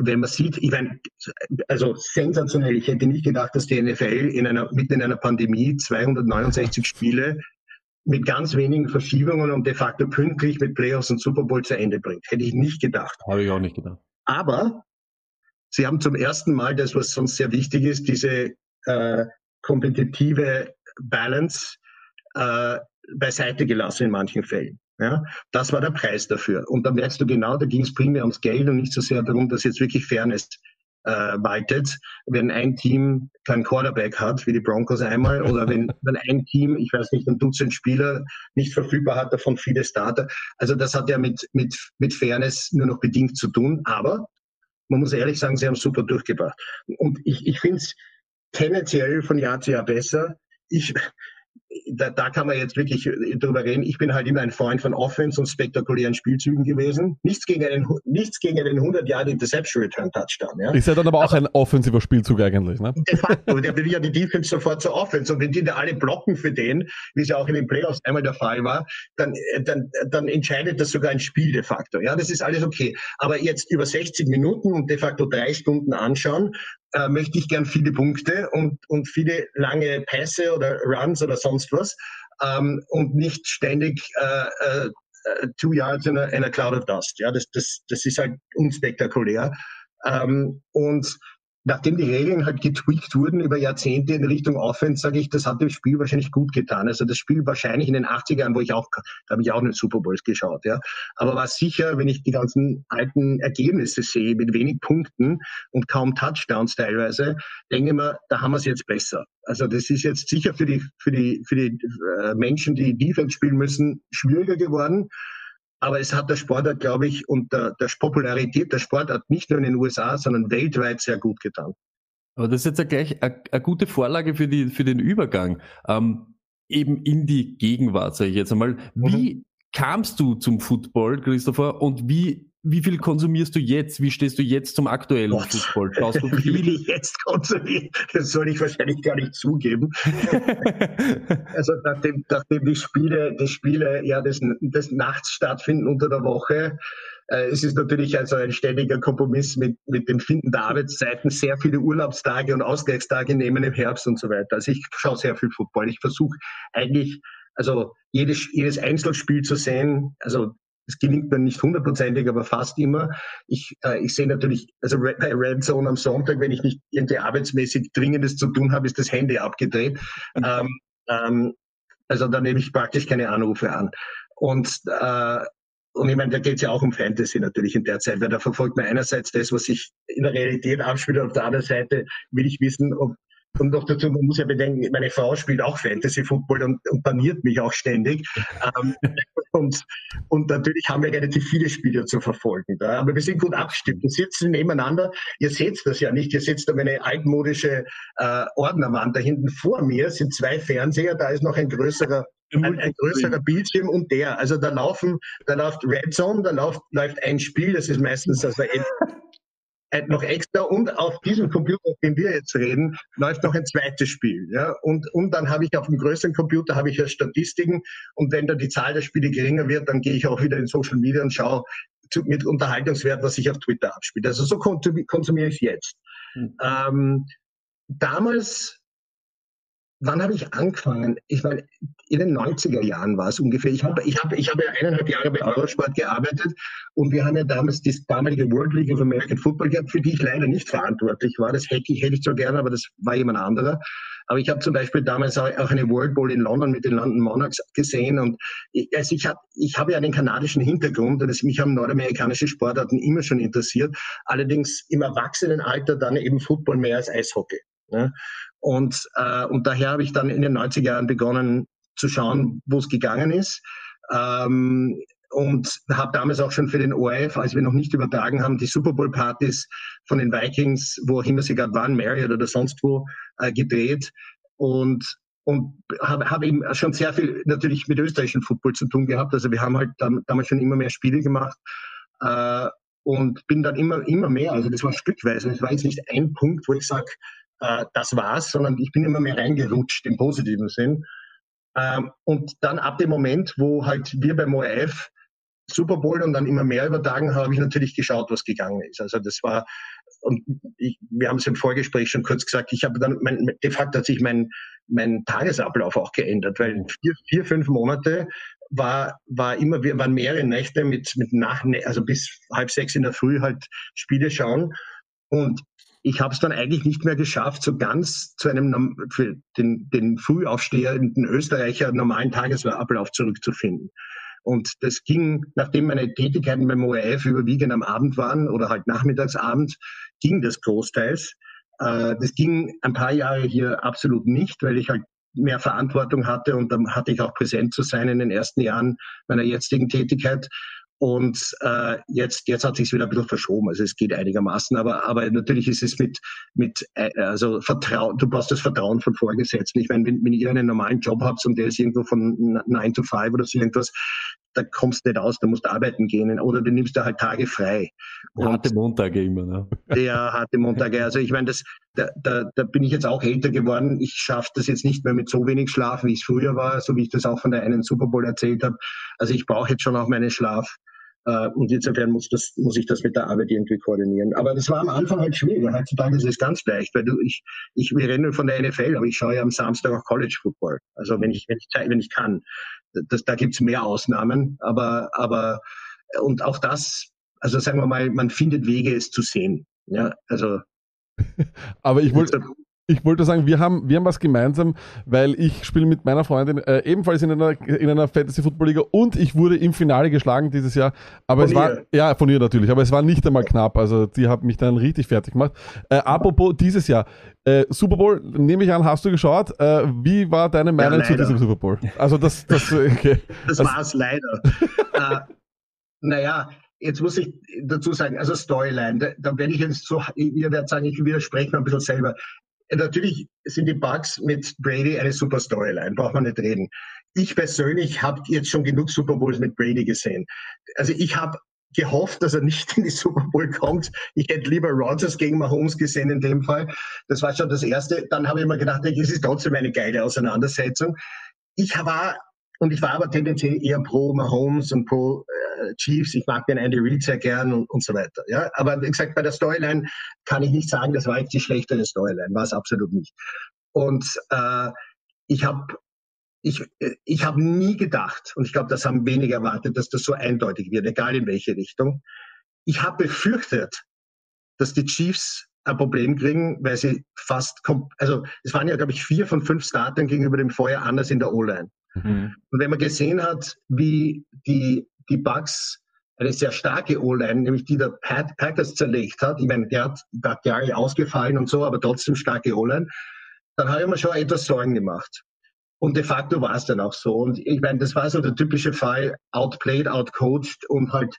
wenn man sieht, ich meine, also sensationell, ich hätte nicht gedacht, dass die NFL in einer, mitten in einer Pandemie 269 Spiele mit ganz wenigen Verschiebungen und de facto pünktlich mit Playoffs und Super Bowl zu Ende bringt. Hätte ich nicht gedacht. Habe ich auch nicht gedacht. Aber sie haben zum ersten Mal das, was sonst sehr wichtig ist, diese äh, kompetitive Balance äh, beiseite gelassen in manchen Fällen. Ja, das war der Preis dafür. Und da merkst du genau, da ging es primär ums Geld und nicht so sehr darum, dass jetzt wirklich Fairness äh, waltet. Wenn ein Team keinen Quarterback hat, wie die Broncos einmal, oder wenn, wenn ein Team, ich weiß nicht, ein Dutzend Spieler nicht verfügbar hat, davon viele Starter. Also das hat ja mit, mit, mit Fairness nur noch bedingt zu tun. Aber man muss ehrlich sagen, sie haben super durchgebracht. Und ich, ich finde es tendenziell von Jahr zu Jahr besser. Ich, da, da kann man jetzt wirklich äh, drüber reden. Ich bin halt immer ein Freund von Offense und spektakulären Spielzügen gewesen. Nichts gegen einen, nichts gegen einen 100 Jahre Interception Return Touchdown. Ja? Ist ja dann aber auch aber, ein offensiver Spielzug eigentlich, ne? De facto, der will ja die Defense sofort zur Offense. Und wenn die da alle blocken für den, wie es ja auch in den Playoffs einmal der Fall war, dann, äh, dann, dann entscheidet das sogar ein Spiel de facto. Ja, das ist alles okay. Aber jetzt über 60 Minuten und de facto drei Stunden anschauen, äh, möchte ich gern viele Punkte und, und viele lange Pässe oder Runs oder sonst was ähm, und nicht ständig äh, äh, two yards in a, in a cloud of dust. Ja, das, das, das ist halt unspektakulär. Ähm, und nachdem die Regeln halt getweakt wurden über Jahrzehnte in Richtung Offense, sage ich, das hat dem Spiel wahrscheinlich gut getan. Also das Spiel wahrscheinlich in den 80ern, wo ich auch, da habe ich auch einen Super Bowls geschaut, ja. Aber war sicher, wenn ich die ganzen alten Ergebnisse sehe, mit wenig Punkten und kaum Touchdowns teilweise, denke ich mir, da haben wir es jetzt besser. Also das ist jetzt sicher für die, für die, für die äh, Menschen, die Defense spielen müssen, schwieriger geworden. Aber es hat der Sportart, glaube ich, und der, der Popularität der Sportart nicht nur in den USA, sondern weltweit sehr gut getan. Aber das ist jetzt ja gleich eine gute Vorlage für, die, für den Übergang. Ähm, eben in die Gegenwart, sage ich jetzt einmal. Wie mhm. kamst du zum Football, Christopher, und wie wie viel konsumierst du jetzt? Wie stehst du jetzt zum aktuellen Gott. Fußball? Schaust du viel? Jetzt konsumiere, das soll ich wahrscheinlich gar nicht zugeben. also nachdem, nachdem die Spiele, die Spiele ja des, des Nachts stattfinden unter der Woche, äh, es ist natürlich also ein ständiger Kompromiss mit, mit dem Finden der Arbeitszeiten, sehr viele Urlaubstage und Ausgleichstage nehmen im Herbst und so weiter. Also ich schaue sehr viel Football. Ich versuche eigentlich also jedes, jedes Einzelspiel zu sehen. Also es gelingt mir nicht hundertprozentig, aber fast immer. Ich, äh, ich sehe natürlich, also bei Red Zone am Sonntag, wenn ich nicht irgendwie arbeitsmäßig Dringendes zu tun habe, ist das Handy abgedreht. Mhm. Ähm, ähm, also da nehme ich praktisch keine Anrufe an. Und äh, und ich meine, da geht es ja auch um Fantasy natürlich in der Zeit, weil da verfolgt man einerseits das, was sich in der Realität abspielt, auf der anderen Seite will ich wissen, ob und noch dazu, man muss ja bedenken, meine Frau spielt auch Fantasy Football und, und baniert mich auch ständig. ähm, und, und natürlich haben wir relativ viele Spieler zu verfolgen. Da. Aber wir sind gut abgestimmt. Wir sitzen nebeneinander. Ihr seht das ja nicht. Ihr seht da meine altmodische äh, Ordnerwand. Da hinten vor mir sind zwei Fernseher. Da ist noch ein größerer ein, ein, größerer Bildschirm und der. Also da laufen, da läuft Red Zone, da läuft, läuft ein Spiel, das ist meistens also äh, noch extra und auf diesem Computer, auf dem wir jetzt reden, läuft noch ein zweites Spiel. Ja? Und, und dann habe ich auf dem größeren Computer habe ich ja Statistiken und wenn da die Zahl der Spiele geringer wird, dann gehe ich auch wieder in Social Media und schaue mit Unterhaltungswert, was sich auf Twitter abspielt. Also so konsumiere ich jetzt. Mhm. Ähm, damals wann habe ich angefangen? Ich meine, in den 90er Jahren war es ungefähr. Ich habe ich hab, ich hab ja eineinhalb Jahre bei Eurosport gearbeitet und wir haben ja damals die damalige World League of American Football gehabt, für die ich leider nicht verantwortlich war. Das hätte ich, hätte ich zwar gerne, aber das war jemand anderer. Aber ich habe zum Beispiel damals auch eine World Bowl in London mit den London Monarchs gesehen und ich, also ich habe ich hab ja einen kanadischen Hintergrund und es, mich haben nordamerikanische Sportarten immer schon interessiert. Allerdings im Erwachsenenalter dann eben Football mehr als Eishockey. Ne? Und, äh, und daher habe ich dann in den 90er Jahren begonnen zu schauen, wo es gegangen ist. Ähm, und habe damals auch schon für den ORF, als wir noch nicht übertragen haben, die Super Bowl Partys von den Vikings, wo auch immer sie gerade waren, Marriott oder sonst wo, äh, gedreht und und habe hab eben schon sehr viel natürlich mit österreichischen Football zu tun gehabt. Also wir haben halt damals schon immer mehr Spiele gemacht äh, und bin dann immer immer mehr. Also das war stückweise. Es war jetzt nicht ein Punkt, wo ich sage, äh, das war's, sondern ich bin immer mehr reingerutscht im positiven Sinn. Ähm, und dann ab dem Moment, wo halt wir beim ORF Super Bowl und dann immer mehr übertragen, habe ich natürlich geschaut, was gegangen ist. Also das war, und ich, wir haben es im Vorgespräch schon kurz gesagt, ich habe dann, mein, de facto hat sich mein, mein Tagesablauf auch geändert, weil vier, vier fünf Monate war, war immer, wir waren mehrere Nächte mit, mit nach, also bis halb sechs in der Früh halt Spiele schauen. Und ich habe es dann eigentlich nicht mehr geschafft, so ganz zu einem für den, den frühaufstehenden Österreicher normalen Tagesablauf zurückzufinden. Und das ging, nachdem meine Tätigkeiten beim ORF überwiegend am Abend waren oder halt nachmittagsabend, ging das großteils. Äh, das ging ein paar Jahre hier absolut nicht, weil ich halt mehr Verantwortung hatte und dann hatte ich auch präsent zu sein in den ersten Jahren meiner jetzigen Tätigkeit. Und äh, jetzt, jetzt hat sich wieder ein bisschen verschoben. Also es geht einigermaßen, aber, aber natürlich ist es mit, mit äh, also Vertrauen, du brauchst das Vertrauen von Vorgesetzten. Ich meine, wenn, wenn ihr einen normalen Job habt und der ist irgendwo von 9 to 5 oder so irgendwas, da kommst du nicht aus, da musst du arbeiten gehen oder du nimmst da halt Tage frei. Und harte Montage immer, ne? Ja, harte Montage. Also ich meine, das, da, da, da bin ich jetzt auch älter geworden. Ich schaffe das jetzt nicht mehr mit so wenig Schlaf, wie es früher war, so wie ich das auch von der einen Super Bowl erzählt habe. Also ich brauche jetzt schon auch meinen Schlaf. Äh, und insofern muss, das, muss ich das mit der Arbeit irgendwie koordinieren. Aber das war am Anfang halt schwierig. Heutzutage ist es ganz leicht, weil du, ich, ich, wir reden von der NFL, aber ich schaue ja am Samstag auch College Football. Also wenn ich, wenn ich, wenn ich kann. Das, da gibt's mehr Ausnahmen, aber, aber, und auch das, also sagen wir mal, man findet Wege, es zu sehen. Ja, also. aber ich wollte, ich wollte sagen, wir haben, wir haben was gemeinsam, weil ich spiele mit meiner Freundin äh, ebenfalls in einer, in einer Fantasy Football Liga und ich wurde im Finale geschlagen dieses Jahr. Aber von es ihr. war, ja, von ihr natürlich, aber es war nicht einmal knapp. Also die hat mich dann richtig fertig gemacht. Äh, apropos dieses Jahr, äh, Super Bowl, nehme ich an, hast du geschaut. Äh, wie war deine Meinung ja, zu diesem Super Bowl? Also das, das, okay. Das, das war es leider. äh, naja, Jetzt muss ich dazu sagen, also Storyline, da, da werde ich jetzt so, ihr werdet sagen, ich widerspreche mir ein bisschen selber natürlich sind die Bugs mit Brady eine super Storyline, braucht man nicht reden. Ich persönlich habe jetzt schon genug Super Bowls mit Brady gesehen. Also ich habe gehofft, dass er nicht in die Super Bowl kommt. Ich hätte lieber Rodgers gegen Mahomes gesehen in dem Fall. Das war schon das Erste. Dann habe ich mir gedacht, es ist trotzdem eine geile Auseinandersetzung. Ich war und ich war aber tendenziell eher pro Mahomes und pro äh, Chiefs. Ich mag den Andy Reid sehr gern und, und so weiter. Ja, aber wie gesagt, bei der Storyline kann ich nicht sagen, das war jetzt die schlechtere Storyline. War es absolut nicht. Und äh, ich habe ich, ich hab nie gedacht, und ich glaube, das haben wenige erwartet, dass das so eindeutig wird, egal in welche Richtung. Ich habe befürchtet, dass die Chiefs ein Problem kriegen, weil sie fast, also es waren ja, glaube ich, vier von fünf Startern gegenüber dem Feuer anders in der O-Line. Mhm. Und wenn man gesehen hat, wie die, die Bugs eine sehr starke O-Line, nämlich die der Pat Packers zerlegt hat, ich meine, der hat da Jahre ausgefallen und so, aber trotzdem starke O-Line, dann habe ich mir schon etwas Sorgen gemacht. Und de facto war es dann auch so. Und ich meine, das war so der typische Fall, outplayed, outcoached und halt,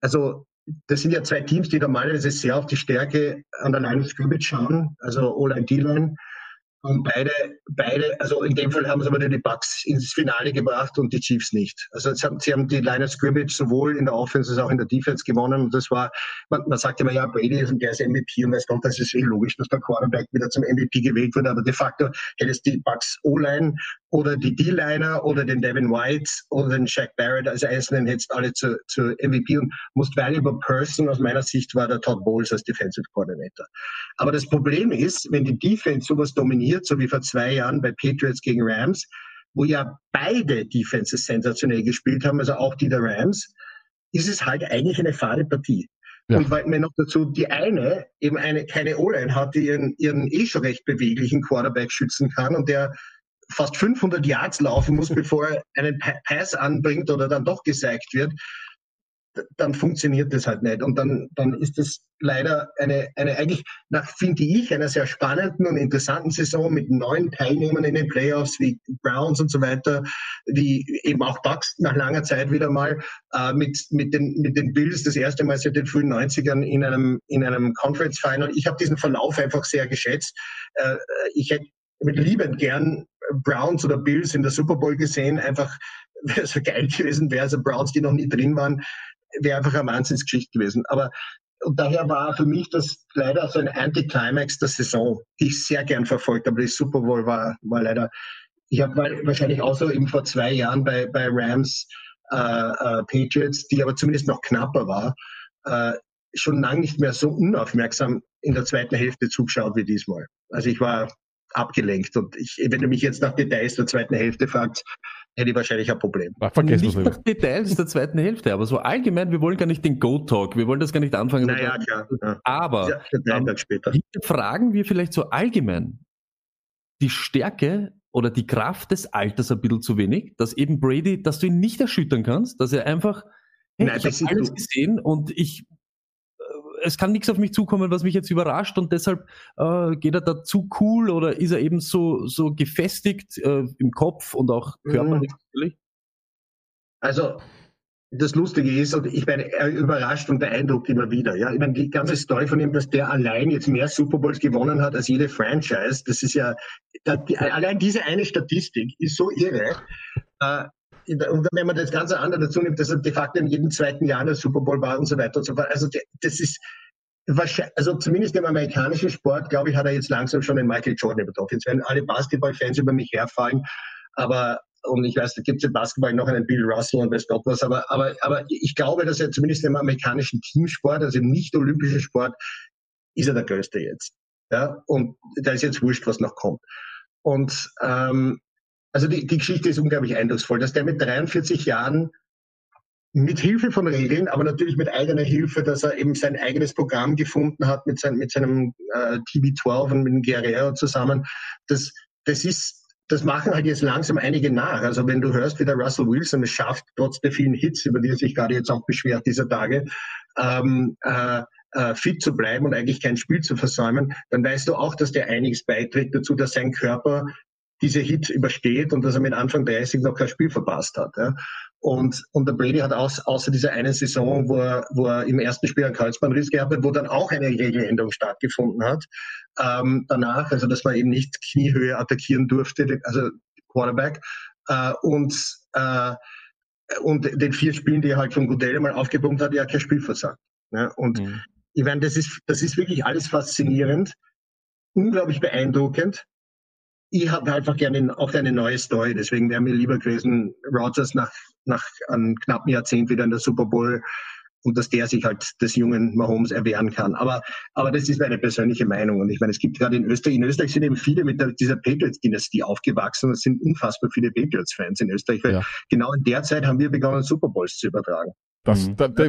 also das sind ja zwei Teams, die normalerweise sehr auf die Stärke an der Line of Scrimmage schauen, also O-Line, D-Line. Und beide, beide, also in dem Fall haben sie aber die Bucks ins Finale gebracht und die Chiefs nicht. Also sie haben, sie haben die Line of Scrimmage sowohl in der Offense als auch in der Defense gewonnen. Und das war, man, man sagt immer, ja, Brady ist ein ist MVP und weiß Gott, das ist eh logisch, dass der Quarterback wieder zum MVP gewählt wurde. Aber de facto hätte es die Bucks O-Line oder die D-Liner oder den Devin White oder den Shaq Barrett als Einzelnen hättest alle zu, zu MVP und Most Valuable Person aus meiner Sicht war der Todd Bowles als Defensive Coordinator. Aber das Problem ist, wenn die Defense sowas dominiert, so wie vor zwei Jahren bei Patriots gegen Rams, wo ja beide Defenses sensationell gespielt haben, also auch die der Rams, ist es halt eigentlich eine fade Partie. Ja. Und weil mir noch dazu die eine eben eine keine O-Line hat, die ihren, ihren eh schon recht beweglichen Quarterback schützen kann und der fast 500 Yards laufen muss, bevor er einen Pass anbringt oder dann doch gezeigt wird, dann funktioniert das halt nicht. Und dann, dann ist das leider eine, eine eigentlich, nach, finde ich, einer sehr spannenden und interessanten Saison mit neuen Teilnehmern in den Playoffs wie Browns und so weiter, wie eben auch Bucks nach langer Zeit wieder mal äh, mit, mit, den, mit den Bills das erste Mal seit den frühen 90ern in einem, in einem Conference Final. Ich habe diesen Verlauf einfach sehr geschätzt. Äh, ich hätte mit liebend gern Browns oder Bills in der Super Bowl gesehen, einfach wäre so geil gewesen wäre, also Browns, die noch nie drin waren, wäre einfach eine Wahnsinnsgeschichte gewesen. Aber und daher war für mich das leider so ein Anticlimax der Saison, die ich sehr gern verfolgt habe. Die Super Bowl war, war leider, ich habe wahrscheinlich auch so eben vor zwei Jahren bei, bei Rams äh, äh, Patriots, die aber zumindest noch knapper war, äh, schon lange nicht mehr so unaufmerksam in der zweiten Hälfte zugeschaut wie diesmal. Also ich war abgelenkt. Und ich, wenn du mich jetzt nach Details der zweiten Hälfte fragst, hätte ich wahrscheinlich ein Problem. Ach, nicht nach Details der zweiten Hälfte, aber so allgemein, wir wollen gar nicht den Go-Talk, wir wollen das gar nicht anfangen. Naja, klar. Ja. Aber ja, ähm, später. fragen wir vielleicht so allgemein die Stärke oder die Kraft des Alters ein bisschen zu wenig, dass eben Brady, dass du ihn nicht erschüttern kannst, dass er einfach, hey, Nein, ich habe alles du. gesehen und ich es kann nichts auf mich zukommen, was mich jetzt überrascht und deshalb äh, geht er da zu cool oder ist er eben so, so gefestigt äh, im Kopf und auch mhm. körperlich natürlich? Also das Lustige ist, und ich meine, er überrascht und beeindruckt immer wieder. Ja, ich meine, die ganze Story von ihm, dass der allein jetzt mehr Super Bowls gewonnen hat als jede Franchise, das ist ja, die, allein diese eine Statistik ist so irre. Äh, und wenn man das Ganze andere dazu nimmt, dass er de facto in jedem zweiten Jahr der Super Bowl war und so weiter und so fort. Also das ist wahrscheinlich, also zumindest im amerikanischen Sport, glaube ich, hat er jetzt langsam schon den Michael Jordan übertroffen. Jetzt werden alle Basketballfans über mich herfallen, aber und ich weiß, da gibt es im Basketball noch einen Bill Russell und weiß Gott was, aber, aber, aber ich glaube, dass er zumindest im amerikanischen Teamsport, also im nicht-olympischen Sport, ist er der Größte jetzt. Ja, und da ist jetzt wurscht, was noch kommt. Und ähm, also die, die Geschichte ist unglaublich eindrucksvoll, dass der mit 43 Jahren mit Hilfe von Regeln, aber natürlich mit eigener Hilfe, dass er eben sein eigenes Programm gefunden hat mit, sein, mit seinem äh, TB12 und mit dem Guerrero zusammen. Das, das ist das machen halt jetzt langsam einige nach. Also wenn du hörst, wie der Russell Wilson es schafft, trotz der vielen Hits, über die er sich gerade jetzt auch beschwert dieser Tage, ähm, äh, äh, fit zu bleiben und eigentlich kein Spiel zu versäumen, dann weißt du auch, dass der einiges beiträgt dazu, dass sein Körper diese Hit übersteht und dass er mit Anfang 30 noch kein Spiel verpasst hat. Ja. Und, und der Brady hat aus, außer dieser einen Saison, wo er, wo er im ersten Spiel einen Kreuzbandriss gehabt hat, wo dann auch eine Regeländerung stattgefunden hat, ähm, danach, also dass man eben nicht Kniehöhe attackieren durfte, also Quarterback, äh, und, äh, und den vier Spielen, die er halt von Goodell mal aufgepumpt hat, ja kein Spiel versagt. Ja. Und mhm. ich meine, das ist, das ist wirklich alles faszinierend, unglaublich beeindruckend ich habe einfach gerne auch eine neue Story. Deswegen wäre mir lieber gewesen, Rogers nach, nach einem knappen Jahrzehnt wieder in der Super Bowl und dass der sich halt des jungen Mahomes erwehren kann. Aber, aber das ist meine persönliche Meinung. Und ich meine, es gibt gerade in Österreich, in Österreich sind eben viele mit der, dieser Patriots-Dynastie aufgewachsen. Es sind unfassbar viele Patriots-Fans in Österreich. Weil ja. genau in der Zeit haben wir begonnen, Super Bowls zu übertragen. Das, mhm. da, da,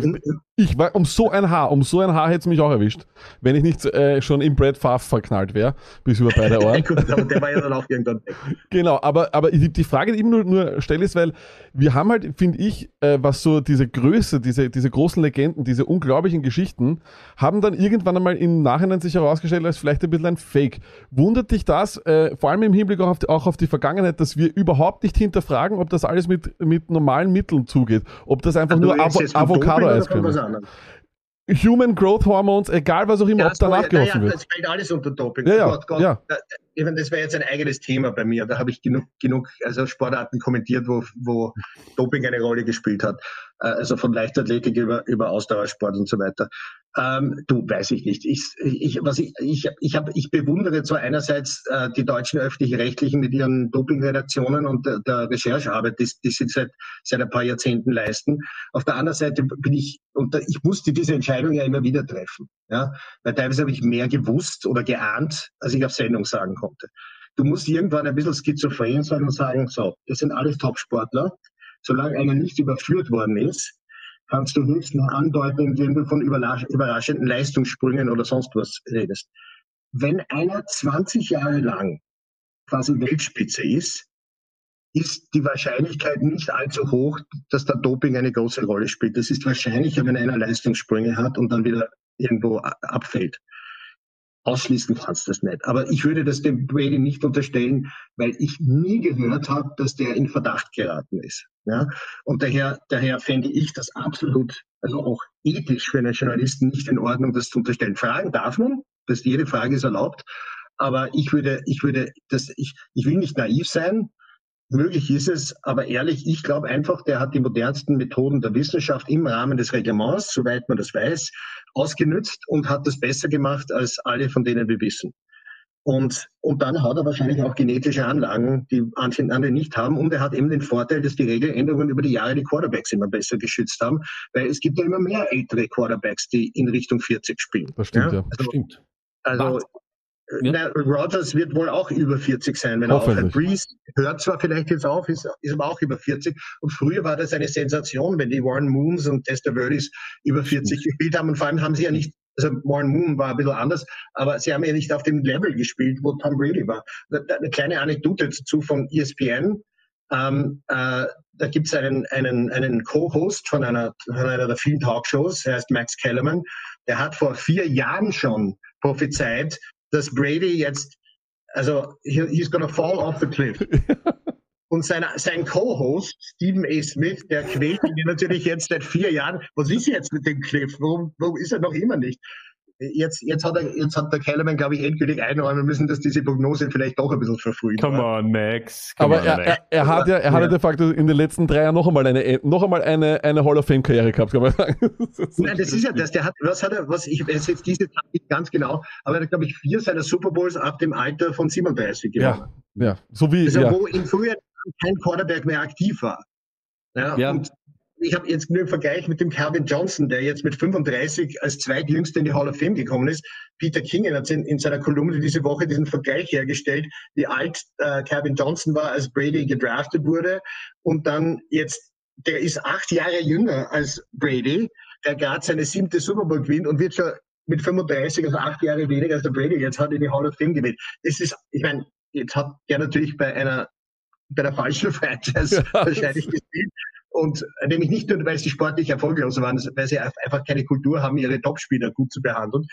ich war um so ein Haar, um so ein Haar hätte es mich auch erwischt, wenn ich nicht äh, schon im Brad Favre verknallt wäre, bis über beide Ohren. der war ja dann auch irgendwann weg. Genau, aber, aber die, die Frage, die ich immer nur, nur stelle, ist, weil wir haben halt, finde ich, äh, was so diese Größe, diese, diese großen Legenden, diese unglaublichen Geschichten, haben dann irgendwann einmal im Nachhinein sich herausgestellt als vielleicht ein bisschen ein Fake. Wundert dich das, äh, vor allem im Hinblick auch auf, die, auch auf die Vergangenheit, dass wir überhaupt nicht hinterfragen, ob das alles mit, mit normalen Mitteln zugeht, ob das einfach also nur Avocado-Eiscreme. Human Growth Hormones, egal was auch immer, ja, ob da nachgeholfen wird. Das fällt alles unter Doping. Ja, ja, Gott, Gott. ja. Das wäre jetzt ein eigenes Thema bei mir. Da habe ich genug, genug also Sportarten kommentiert, wo, wo Doping eine Rolle gespielt hat. Äh, also von Leichtathletik über, über Ausdauersport und so weiter. Ähm, du, weiß ich nicht. Ich, ich, was ich, ich, ich, hab, ich bewundere zwar einerseits äh, die deutschen öffentlich-rechtlichen mit ihren Dopingredaktionen und der, der Recherchearbeit, die, die sie seit, seit ein paar Jahrzehnten leisten. Auf der anderen Seite bin ich, und da, ich musste diese Entscheidung ja immer wieder treffen. Ja? Weil teilweise habe ich mehr gewusst oder geahnt, als ich auf Sendung sagen konnte. Du musst irgendwann ein bisschen schizophren sein und sagen, so, das sind alles Top-Sportler. Solange einer nicht überführt worden ist, kannst du höchstens andeuten, indem du von überraschenden Leistungssprüngen oder sonst was redest. Wenn einer 20 Jahre lang quasi Weltspitze ist, ist die Wahrscheinlichkeit nicht allzu hoch, dass der Doping eine große Rolle spielt. Das ist wahrscheinlicher, wenn einer Leistungssprünge hat und dann wieder irgendwo abfällt. Ausschließen kannst du das nicht. Aber ich würde das dem Brady nicht unterstellen, weil ich nie gehört habe, dass der in Verdacht geraten ist. Ja? Und daher, daher fände ich das absolut, also auch ethisch für einen Journalisten nicht in Ordnung, das zu unterstellen. Fragen darf man, das, jede Frage ist erlaubt. Aber ich würde, ich würde, das, ich, ich will nicht naiv sein. Möglich ist es, aber ehrlich, ich glaube einfach, der hat die modernsten Methoden der Wissenschaft im Rahmen des Reglements, soweit man das weiß, ausgenützt und hat das besser gemacht als alle, von denen wir wissen. Und, und dann hat er wahrscheinlich auch genetische Anlagen, die andere nicht haben. Und er hat eben den Vorteil, dass die Regeländerungen über die Jahre die Quarterbacks immer besser geschützt haben, weil es gibt ja immer mehr ältere Quarterbacks, die in Richtung 40 spielen. Das stimmt, ja. ja. Also, stimmt. Also ja. Rogers wird wohl auch über 40 sein, wenn er aufhört. Breeze hört zwar vielleicht jetzt auf, ist, ist aber auch über 40. Und früher war das eine Sensation, wenn die Warren Moons und Tester Verdis über 40 gespielt haben. Und vor allem haben sie ja nicht, also Warren Moon war ein bisschen anders, aber sie haben ja nicht auf dem Level gespielt, wo Tom Brady war. Eine kleine Anekdote dazu von ESPN. Ähm, äh, da gibt es einen, einen, einen Co-Host von einer, von einer der vielen Talkshows, er heißt Max Kellerman. Der hat vor vier Jahren schon prophezeit, dass Brady jetzt, also he's gonna fall off the cliff. Und sein, sein Co-Host, Stephen A. Smith, der quält ihn natürlich jetzt seit vier Jahren. Was ist jetzt mit dem Cliff? Warum, warum ist er noch immer nicht? Jetzt, jetzt, hat, er, jetzt hat der Kellerman, glaube ich, endgültig einräumen müssen, dass diese Prognose vielleicht doch ein bisschen verfrüht Come war. on, Max. Come Aber on, er, Max. Er, er, hat ja, er hatte de facto in den letzten drei Jahren noch einmal eine, noch einmal eine, eine Hall of Fame-Karriere gehabt, kann man sagen. Das Nein, das ist ja das. Der hat, was hat er, was ich weiß jetzt diese Zahl nicht ganz genau, aber er hat, glaube ich, vier seiner Super Bowls ab dem Alter von 37 gewonnen. Ja, ja. so wie. Also, ja. wo im Frühjahr kein Quarterback mehr aktiv war. Ja, ja. Und ich habe jetzt nur im Vergleich mit dem Calvin Johnson, der jetzt mit 35 als zweitjüngster in die Hall of Fame gekommen ist. Peter King hat in, in seiner Kolumne diese Woche diesen Vergleich hergestellt, wie alt äh, Calvin Johnson war, als Brady gedraftet wurde. Und dann jetzt, der ist acht Jahre jünger als Brady, der gerade seine siebte Super Bowl gewinnt und wird schon mit 35, also acht Jahre weniger als der Brady jetzt hat in die Hall of Fame gewählt. Das ist, ich meine, jetzt hat der natürlich bei einer bei der falschen Franchise wahrscheinlich gespielt. Und nämlich nicht nur, weil sie sportlich erfolglos waren, weil sie einfach keine Kultur haben, ihre Topspieler gut zu behandeln.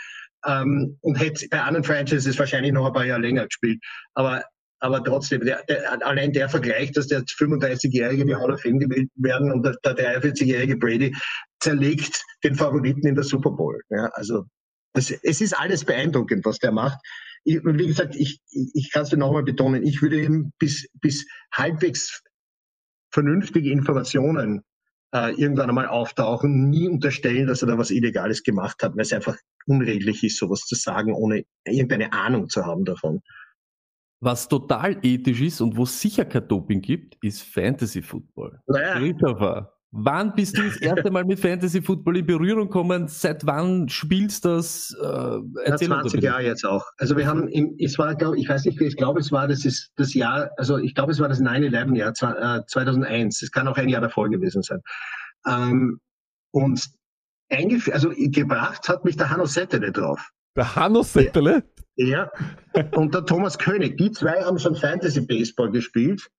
Ähm, und hätte bei anderen Franchises wahrscheinlich noch ein paar Jahre länger gespielt. Aber, aber trotzdem, der, der, allein der Vergleich, dass der 35-Jährige die Hall of Fame gewählt werden und der, der 43-jährige Brady zerlegt den Favoriten in der Super Bowl. Ja, also das, es ist alles beeindruckend, was der macht. Ich, wie gesagt, ich, ich, ich kann es nochmal betonen, ich würde ihm bis, bis halbwegs vernünftige Informationen äh, irgendwann einmal auftauchen, nie unterstellen, dass er da was Illegales gemacht hat, weil es einfach unredlich ist, sowas zu sagen, ohne irgendeine Ahnung zu haben davon. Was total ethisch ist und wo es sicher kein Doping gibt, ist Fantasy Football. Naja. Wann bist du das erste Mal mit Fantasy Football in Berührung gekommen? Seit wann spielst du das? Äh, ja, 20 Jahre jetzt auch. Also wir haben, im, es war, glaub, ich weiß nicht, ich glaube, es war das ist das Jahr, also ich glaube, es war das 9-11-Jahr 2001. Es kann auch ein Jahr davor gewesen sein. Ähm, und also gebracht hat mich der Hanno Settele drauf. Der Hanno Settele? Ja. Und der Thomas König. Die zwei haben schon Fantasy Baseball gespielt.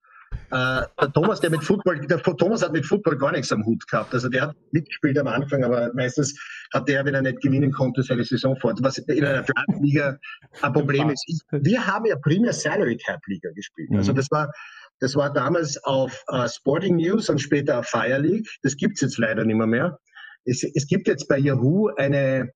Äh, der Thomas, der mit Football, der Thomas hat mit Football gar nichts am Hut gehabt. Also der hat mitgespielt am Anfang, aber meistens hat der, wenn er nicht gewinnen konnte, seine Saison fort. Was in einer Draft-Liga ein Problem ist. Ich, wir haben ja primär Salary Cap Liga gespielt. Also mhm. das war, das war damals auf uh, Sporting News und später auf Fire League. Das gibt's jetzt leider nicht mehr. mehr. Es, es gibt jetzt bei Yahoo eine,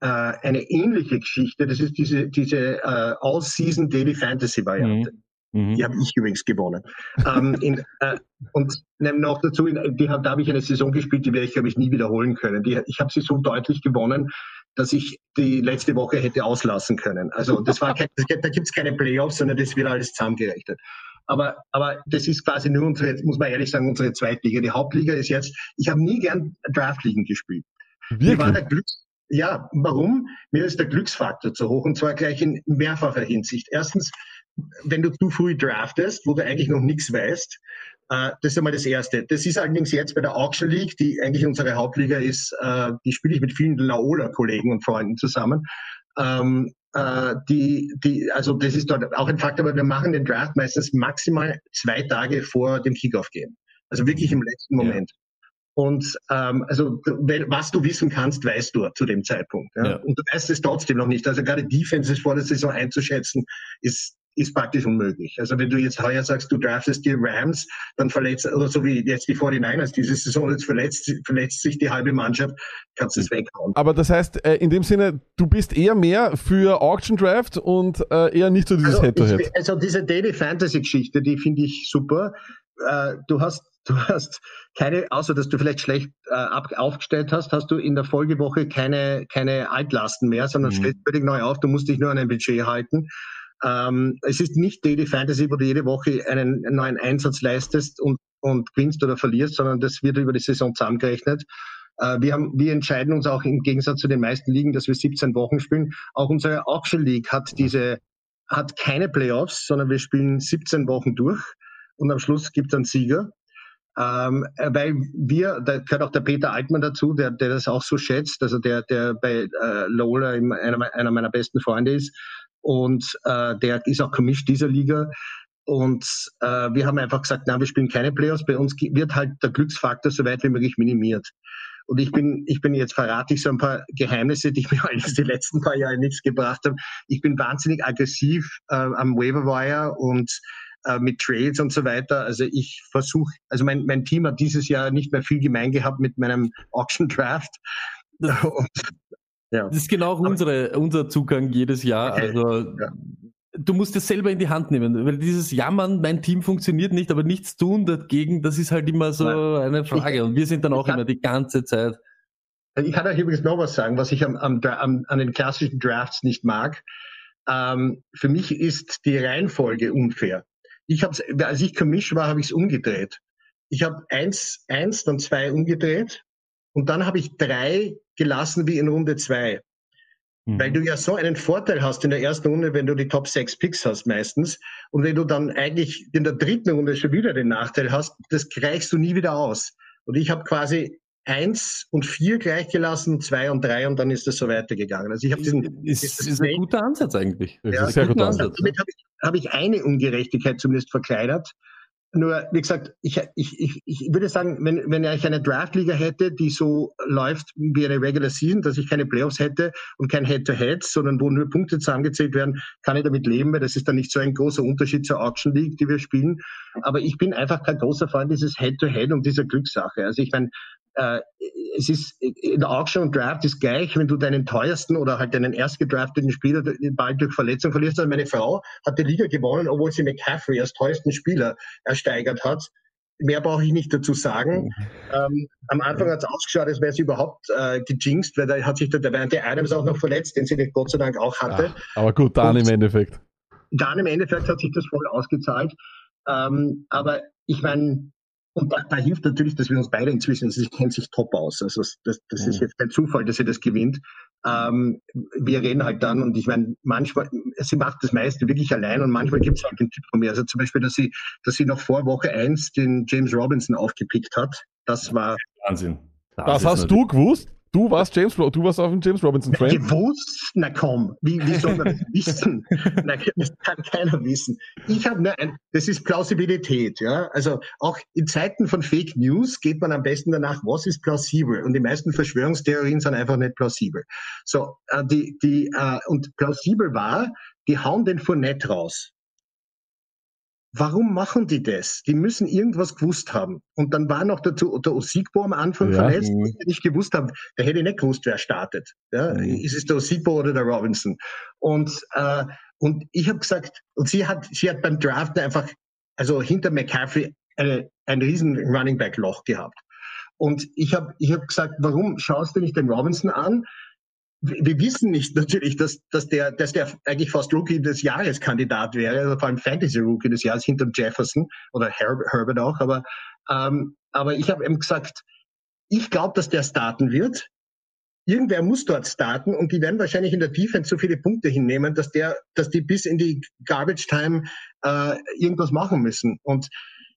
äh, eine ähnliche Geschichte. Das ist diese, diese äh, All-Season Daily Fantasy Variante. Mhm. Mhm. Die habe ich übrigens gewonnen. ähm, in, äh, und noch dazu, die, da habe ich eine Saison gespielt, die werde ich, glaube ich, nie wiederholen können. Die, ich habe sie so deutlich gewonnen, dass ich die letzte Woche hätte auslassen können. Also das war kein, da gibt es keine Playoffs, sondern das wird alles zusammengerechnet. Aber, aber das ist quasi nur unsere, muss man ehrlich sagen, unsere Zweitliga. Die Hauptliga ist jetzt, ich habe nie gern Draftligen gespielt. Wirklich? Mir war der Glücks, ja, warum? Mir ist der Glücksfaktor zu hoch und zwar gleich in mehrfacher Hinsicht. Erstens, wenn du zu früh draftest, wo du eigentlich noch nichts weißt, äh, das ist einmal das Erste. Das ist allerdings jetzt bei der Auction League, die eigentlich unsere Hauptliga ist, äh, die spiele ich mit vielen Laola-Kollegen und Freunden zusammen. Ähm, äh, die, die, also das ist dort auch ein Faktor, aber wir machen den Draft meistens maximal zwei Tage vor dem Kickoff gehen. Also wirklich im letzten Moment. Ja. Und ähm, also was du wissen kannst, weißt du zu dem Zeitpunkt. Ja? ja? Und du weißt es trotzdem noch nicht. Also gerade Defenses vor der Saison einzuschätzen, ist ist praktisch unmöglich. Also wenn du jetzt heuer sagst, du draftest die Rams, dann verletzt, oder so wie jetzt die 49ers diese Saison, jetzt verletzt, verletzt sich die halbe Mannschaft, kannst du es weghauen. Aber das heißt, äh, in dem Sinne, du bist eher mehr für Auction Draft und äh, eher nicht so dieses Head-to-Head. Also, -Head. also diese Daily Fantasy Geschichte, die finde ich super. Äh, du hast du hast keine, außer dass du vielleicht schlecht äh, aufgestellt hast, hast du in der Folgewoche keine, keine Altlasten mehr, sondern mhm. stellst völlig neu auf. Du musst dich nur an ein Budget halten. Ähm, es ist nicht Daily Fantasy, wo du jede Woche einen neuen Einsatz leistest und, und gewinnst oder verlierst, sondern das wird über die Saison zusammengerechnet. Äh, wir, haben, wir entscheiden uns auch im Gegensatz zu den meisten Ligen, dass wir 17 Wochen spielen. Auch unsere Auction League hat diese, hat keine Playoffs, sondern wir spielen 17 Wochen durch und am Schluss gibt es einen Sieger. Ähm, weil wir, da gehört auch der Peter Altmann dazu, der, der das auch so schätzt, also der, der bei äh, Lola einer, einer meiner besten Freunde ist, und äh, der ist auch gemischt dieser Liga. Und äh, wir haben einfach gesagt, na, wir spielen keine Playoffs. Bei uns wird halt der Glücksfaktor so weit wie möglich minimiert. Und ich bin, ich bin jetzt verrate ich so ein paar Geheimnisse, die mir eigentlich die letzten paar Jahre nichts gebracht haben. Ich bin wahnsinnig aggressiv äh, am Waiver und äh, mit Trades und so weiter. Also ich versuche, also mein, mein Team hat dieses Jahr nicht mehr viel gemein gehabt mit meinem Auction Draft. Und ja. Das ist genau auch unsere, unser Zugang jedes Jahr. Okay. Also ja. du musst es selber in die Hand nehmen, weil dieses Jammern, mein Team funktioniert nicht, aber nichts tun dagegen, das ist halt immer so Nein. eine Frage. Und wir sind dann auch immer die ganze Zeit. Ich kann euch übrigens noch was sagen, was ich am, am, am, an den klassischen Drafts nicht mag. Ähm, für mich ist die Reihenfolge unfair. Ich hab's, als ich Commish war, habe ich es umgedreht. Ich habe eins, eins, dann zwei umgedreht und dann habe ich drei gelassen wie in Runde zwei. Mhm. Weil du ja so einen Vorteil hast in der ersten Runde, wenn du die Top 6 Picks hast meistens. Und wenn du dann eigentlich in der dritten Runde schon wieder den Nachteil hast, das gleichst du nie wieder aus. Und ich habe quasi eins und vier gleichgelassen, zwei und drei und dann ist das so weitergegangen. Also ich habe diesen. Ist, ist, ist ein guter Ansatz eigentlich. Ja, sehr guter Ansatz. Damit habe ich, hab ich eine Ungerechtigkeit zumindest verkleinert. Nur, wie gesagt, ich, ich, ich, ich würde sagen, wenn, wenn ich eine Draftliga hätte, die so läuft wie eine Regular Season, dass ich keine Playoffs hätte und kein Head-to-Head, sondern wo nur Punkte zusammengezählt werden, kann ich damit leben, weil das ist dann nicht so ein großer Unterschied zur Auction League, die wir spielen. Aber ich bin einfach kein großer Freund dieses Head-to-Head und dieser Glückssache. Also ich meine, äh, es ist in der Auction und Draft ist gleich, wenn du deinen teuersten oder halt deinen erst gedrafteten Spieler bald durch Verletzung verlierst. Also meine Frau hat die Liga gewonnen, obwohl sie McCaffrey als teuersten Spieler ersteigert hat. Mehr brauche ich nicht dazu sagen. Mhm. Ähm, am Anfang hat es ausgeschaut, als wäre sie überhaupt äh, gejinxt, weil da hat sich der Devante Adams auch noch verletzt, den sie nicht Gott sei Dank auch hatte. Ach, aber gut, dann und im Endeffekt. Dann im Endeffekt hat sich das voll ausgezahlt. Ähm, aber ich meine, und da, da, hilft natürlich, dass wir uns beide inzwischen, sie kennt sich top aus. Also das, das ist jetzt kein Zufall, dass sie das gewinnt. Ähm, wir reden halt dann und ich meine, manchmal, sie macht das meiste wirklich allein und manchmal gibt es halt einen Tipp von mir. Also zum Beispiel, dass sie, dass sie noch vor Woche eins den James Robinson aufgepickt hat. Das war Wahnsinn. Das, das hast du gewusst? Du warst James, du warst auf dem James Robinson Train. Gewusst? Na komm, wie, wie soll man das wissen? Na, das kann keiner wissen. Ich habe ne, das ist Plausibilität, ja. Also auch in Zeiten von Fake News geht man am besten danach, was ist plausibel? Und die meisten Verschwörungstheorien sind einfach nicht plausibel. So, äh, die, die, äh, und plausibel war, die hauen den Fournette raus. Warum machen die das? Die müssen irgendwas gewusst haben. Und dann war noch der, der Osigbo am Anfang ja. verletzt, mhm. der nicht gewusst haben, der hätte nicht gewusst, wer startet. Ja? Mhm. Ist es der Osigbo oder der Robinson? Und, äh, und ich habe gesagt, und sie hat, sie hat beim Draft einfach, also hinter McCaffrey eine, ein riesen Running Back Loch gehabt. Und ich habe ich hab gesagt, warum schaust du nicht den Robinson an? Wir wissen nicht natürlich, dass, dass, der, dass der eigentlich fast Rookie des Jahres Kandidat wäre, also vor allem Fantasy Rookie des Jahres hinter Jefferson oder Her Herbert auch. Aber, ähm, aber ich habe eben gesagt, ich glaube, dass der starten wird. Irgendwer muss dort starten und die werden wahrscheinlich in der Defense so viele Punkte hinnehmen, dass der, dass die bis in die Garbage Time äh, irgendwas machen müssen. Und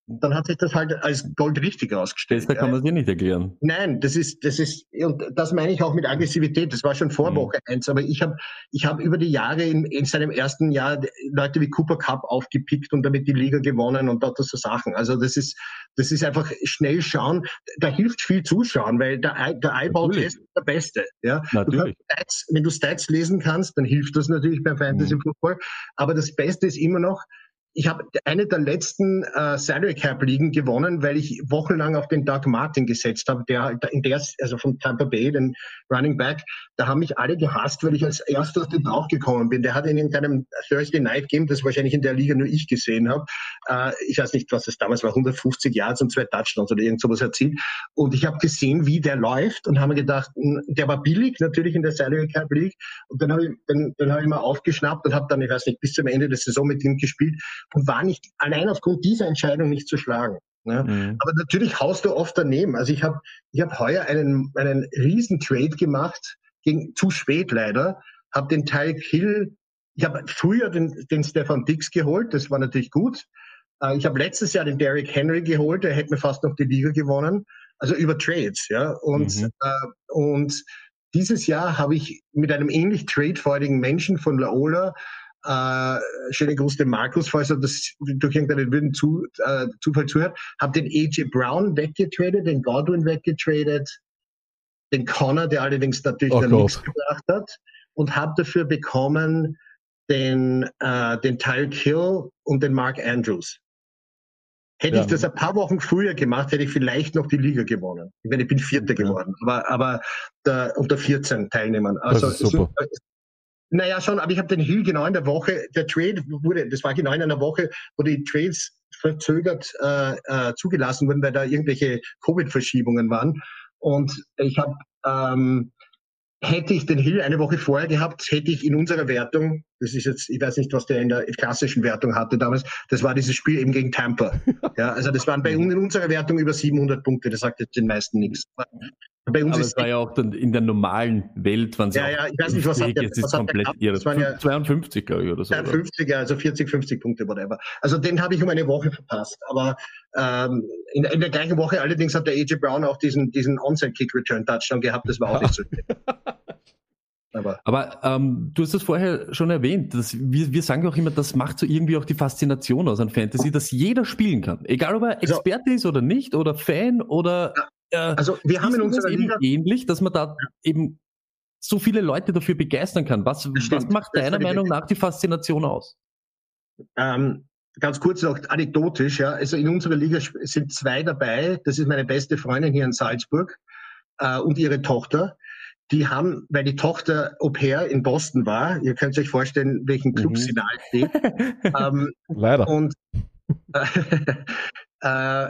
dann hat sich das halt als Gold richtig ausgestellt. Das kann man sich nicht erklären. Nein, das ist, das ist, und das meine ich auch mit Aggressivität. Das war schon vor mhm. Woche eins, aber ich habe, ich habe über die Jahre in, in seinem ersten Jahr Leute wie Cooper Cup aufgepickt und damit die Liga gewonnen und dort so Sachen. Also das ist, das ist einfach schnell schauen. Da hilft viel zuschauen, weil der, der Eyeball-Test ist der beste. Ja? Natürlich. Du Stats, wenn du Stats lesen kannst, dann hilft das natürlich beim Fantasy mhm. Football. Aber das Beste ist immer noch, ich habe eine der letzten äh, Salary Cap Ligen gewonnen, weil ich wochenlang auf den Doug Martin gesetzt habe, der halt in der, also von Tampa Bay, den Running Back, da haben mich alle gehasst, weil ich als erster auf den draufgekommen bin. Der hat in irgendeinem Thursday Night Game, das wahrscheinlich in der Liga nur ich gesehen habe, äh, ich weiß nicht, was das damals war, 150 Yards und zwei Touchdowns oder irgend sowas erzielt. Und ich habe gesehen, wie der läuft und habe mir gedacht, der war billig natürlich in der Salary Cap League. Und dann habe ich, dann, dann hab ich mal aufgeschnappt und habe dann, ich weiß nicht, bis zum Ende der Saison mit ihm gespielt und war nicht allein aufgrund dieser Entscheidung nicht zu schlagen. Ne? Mhm. Aber natürlich haust du oft daneben. Also ich habe ich hab heuer einen, einen riesen Trade gemacht, ging zu spät leider, habe den Tyreek Hill, ich habe früher den, den Stefan Dix geholt, das war natürlich gut. Äh, ich habe letztes Jahr den Derrick Henry geholt, der hätte mir fast noch die Liga gewonnen. Also über Trades, ja. Und, mhm. äh, und dieses Jahr habe ich mit einem ähnlich tradefreudigen Menschen von Laola äh, schöne Gruß dem Markus, falls er das durch irgendeinen wilden Zu, äh, Zufall zuhört, habe den AJ Brown weggetradet, den Godwin weggetradet, den Connor, der allerdings natürlich oh dann nichts gebracht hat, und habe dafür bekommen den, äh, den Tyreek Hill und den Mark Andrews. Hätte ja. ich das ein paar Wochen früher gemacht, hätte ich vielleicht noch die Liga gewonnen. Ich meine, ich bin Vierter ja. geworden, aber, aber der, unter 14 Teilnehmern. Also super. Naja, schon, aber ich habe den Hill genau in der Woche, der Trade wurde, das war genau in einer Woche, wo die Trades verzögert äh, äh, zugelassen wurden, weil da irgendwelche Covid-Verschiebungen waren. Und ich habe, ähm, hätte ich den Hill eine Woche vorher gehabt, hätte ich in unserer Wertung, das ist jetzt, ich weiß nicht, was der in der klassischen Wertung hatte damals, das war dieses Spiel eben gegen Tampa. Ja, also das waren bei uns in unserer Wertung über 700 Punkte, das sagt jetzt den meisten nichts. Bei uns Aber es war ja auch dann in der normalen Welt, wenn ja, ja, ich weiß nicht, was hat der, es ist komplett irre. Ja 52, glaube ich, oder so. 52, ja, also 40, 50 Punkte, whatever. Also den habe ich um eine Woche verpasst. Aber ähm, in, in, der gleichen Woche allerdings hat der AJ Brown auch diesen, diesen Onside-Kick-Return-Touchdown gehabt. Das war auch nicht so Aber, Aber ähm, du hast es vorher schon erwähnt. Dass wir, wir sagen auch immer, das macht so irgendwie auch die Faszination aus an Fantasy, dass jeder spielen kann. Egal, ob er also Experte also, ist oder nicht, oder Fan oder ja. Äh, also wir haben in unserer Liga ähnlich, dass man da eben so viele Leute dafür begeistern kann. Was, was macht deiner Meinung nach die Faszination aus? Ähm, ganz kurz noch anekdotisch, ja. Also in unserer Liga sind zwei dabei. Das ist meine beste Freundin hier in Salzburg äh, und ihre Tochter. Die haben, weil die Tochter Au pair in Boston war, ihr könnt euch vorstellen, welchen Club mhm. sie nahe steht. ähm, Leider. Und äh, äh,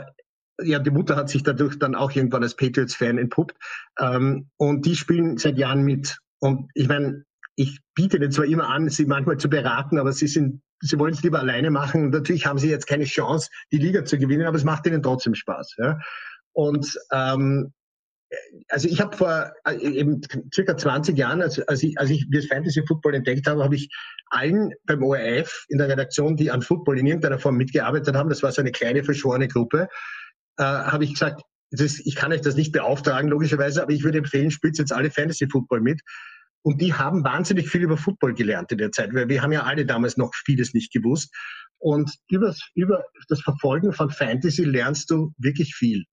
ja, die Mutter hat sich dadurch dann auch irgendwann als Patriots-Fan entpuppt. Ähm, und die spielen seit Jahren mit. Und ich meine, ich biete ihnen zwar immer an, sie manchmal zu beraten, aber sie sind, sie wollen es lieber alleine machen. Natürlich haben sie jetzt keine Chance, die Liga zu gewinnen, aber es macht ihnen trotzdem Spaß. Ja? Und ähm, also ich habe vor äh, eben circa 20 Jahren, als, als ich, als ich das Fantasy Football entdeckt habe, habe ich allen beim ORF in der Redaktion, die an Football in irgendeiner Form mitgearbeitet haben, das war so eine kleine verschworene Gruppe, äh, habe ich gesagt, ist, ich kann euch das nicht beauftragen, logischerweise, aber ich würde empfehlen, spielt jetzt alle Fantasy Football mit. Und die haben wahnsinnig viel über Football gelernt in der Zeit, weil wir haben ja alle damals noch vieles nicht gewusst. Und über, über das Verfolgen von Fantasy lernst du wirklich viel.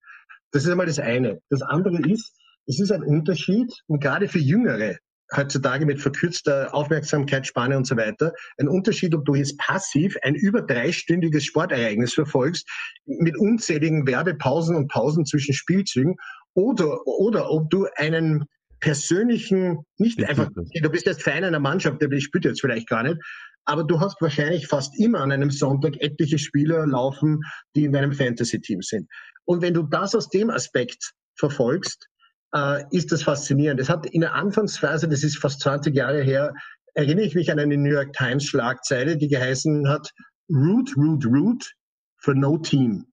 Das ist einmal das eine. Das andere ist, es ist ein Unterschied und gerade für Jüngere, heutzutage mit verkürzter Aufmerksamkeitsspanne und so weiter. Ein Unterschied, ob du jetzt passiv ein über dreistündiges Sportereignis verfolgst, mit unzähligen Werbepausen und Pausen zwischen Spielzügen, oder, oder ob du einen persönlichen, nicht ich einfach, du bist jetzt Fan einer Mannschaft, der spielt jetzt vielleicht gar nicht, aber du hast wahrscheinlich fast immer an einem Sonntag etliche Spieler laufen, die in deinem Fantasy-Team sind. Und wenn du das aus dem Aspekt verfolgst, äh, ist das faszinierend. Es hat in der Anfangsphase, das ist fast 20 Jahre her, erinnere ich mich an eine New York Times Schlagzeile, die geheißen hat, Root, Root, Root for no team.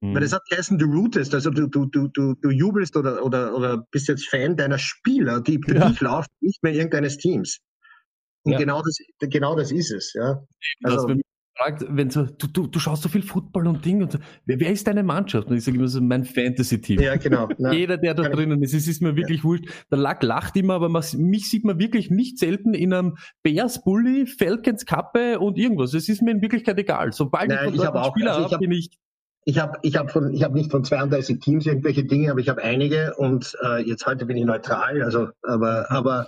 Mhm. Weil das hat geheißen, du rootest, also du, du, du, du, du jubelst oder, oder, oder bist jetzt Fan deiner Spieler, die für ja. dich laufen, nicht mehr irgendeines Teams. Und ja. genau, das, genau das ist es. Ja. Also, wenn so, du, du, du schaust so viel Football und Ding und so, wer, wer ist deine Mannschaft? Und ich sage immer so, mein Fantasy-Team. Ja, genau. Na, Jeder, der da drinnen ist, es ist mir wirklich ja. wurscht. Der Lack lacht immer, aber man, mich sieht man wirklich nicht selten in einem Bears Bully, Falcons Kappe und irgendwas. Es ist mir in Wirklichkeit egal. Sobald Nein, ich von dort Spieler also habe, bin ich ich habe ich hab von ich habe nicht von 32 Teams irgendwelche Dinge, aber ich habe einige und äh, jetzt heute bin ich neutral, also aber aber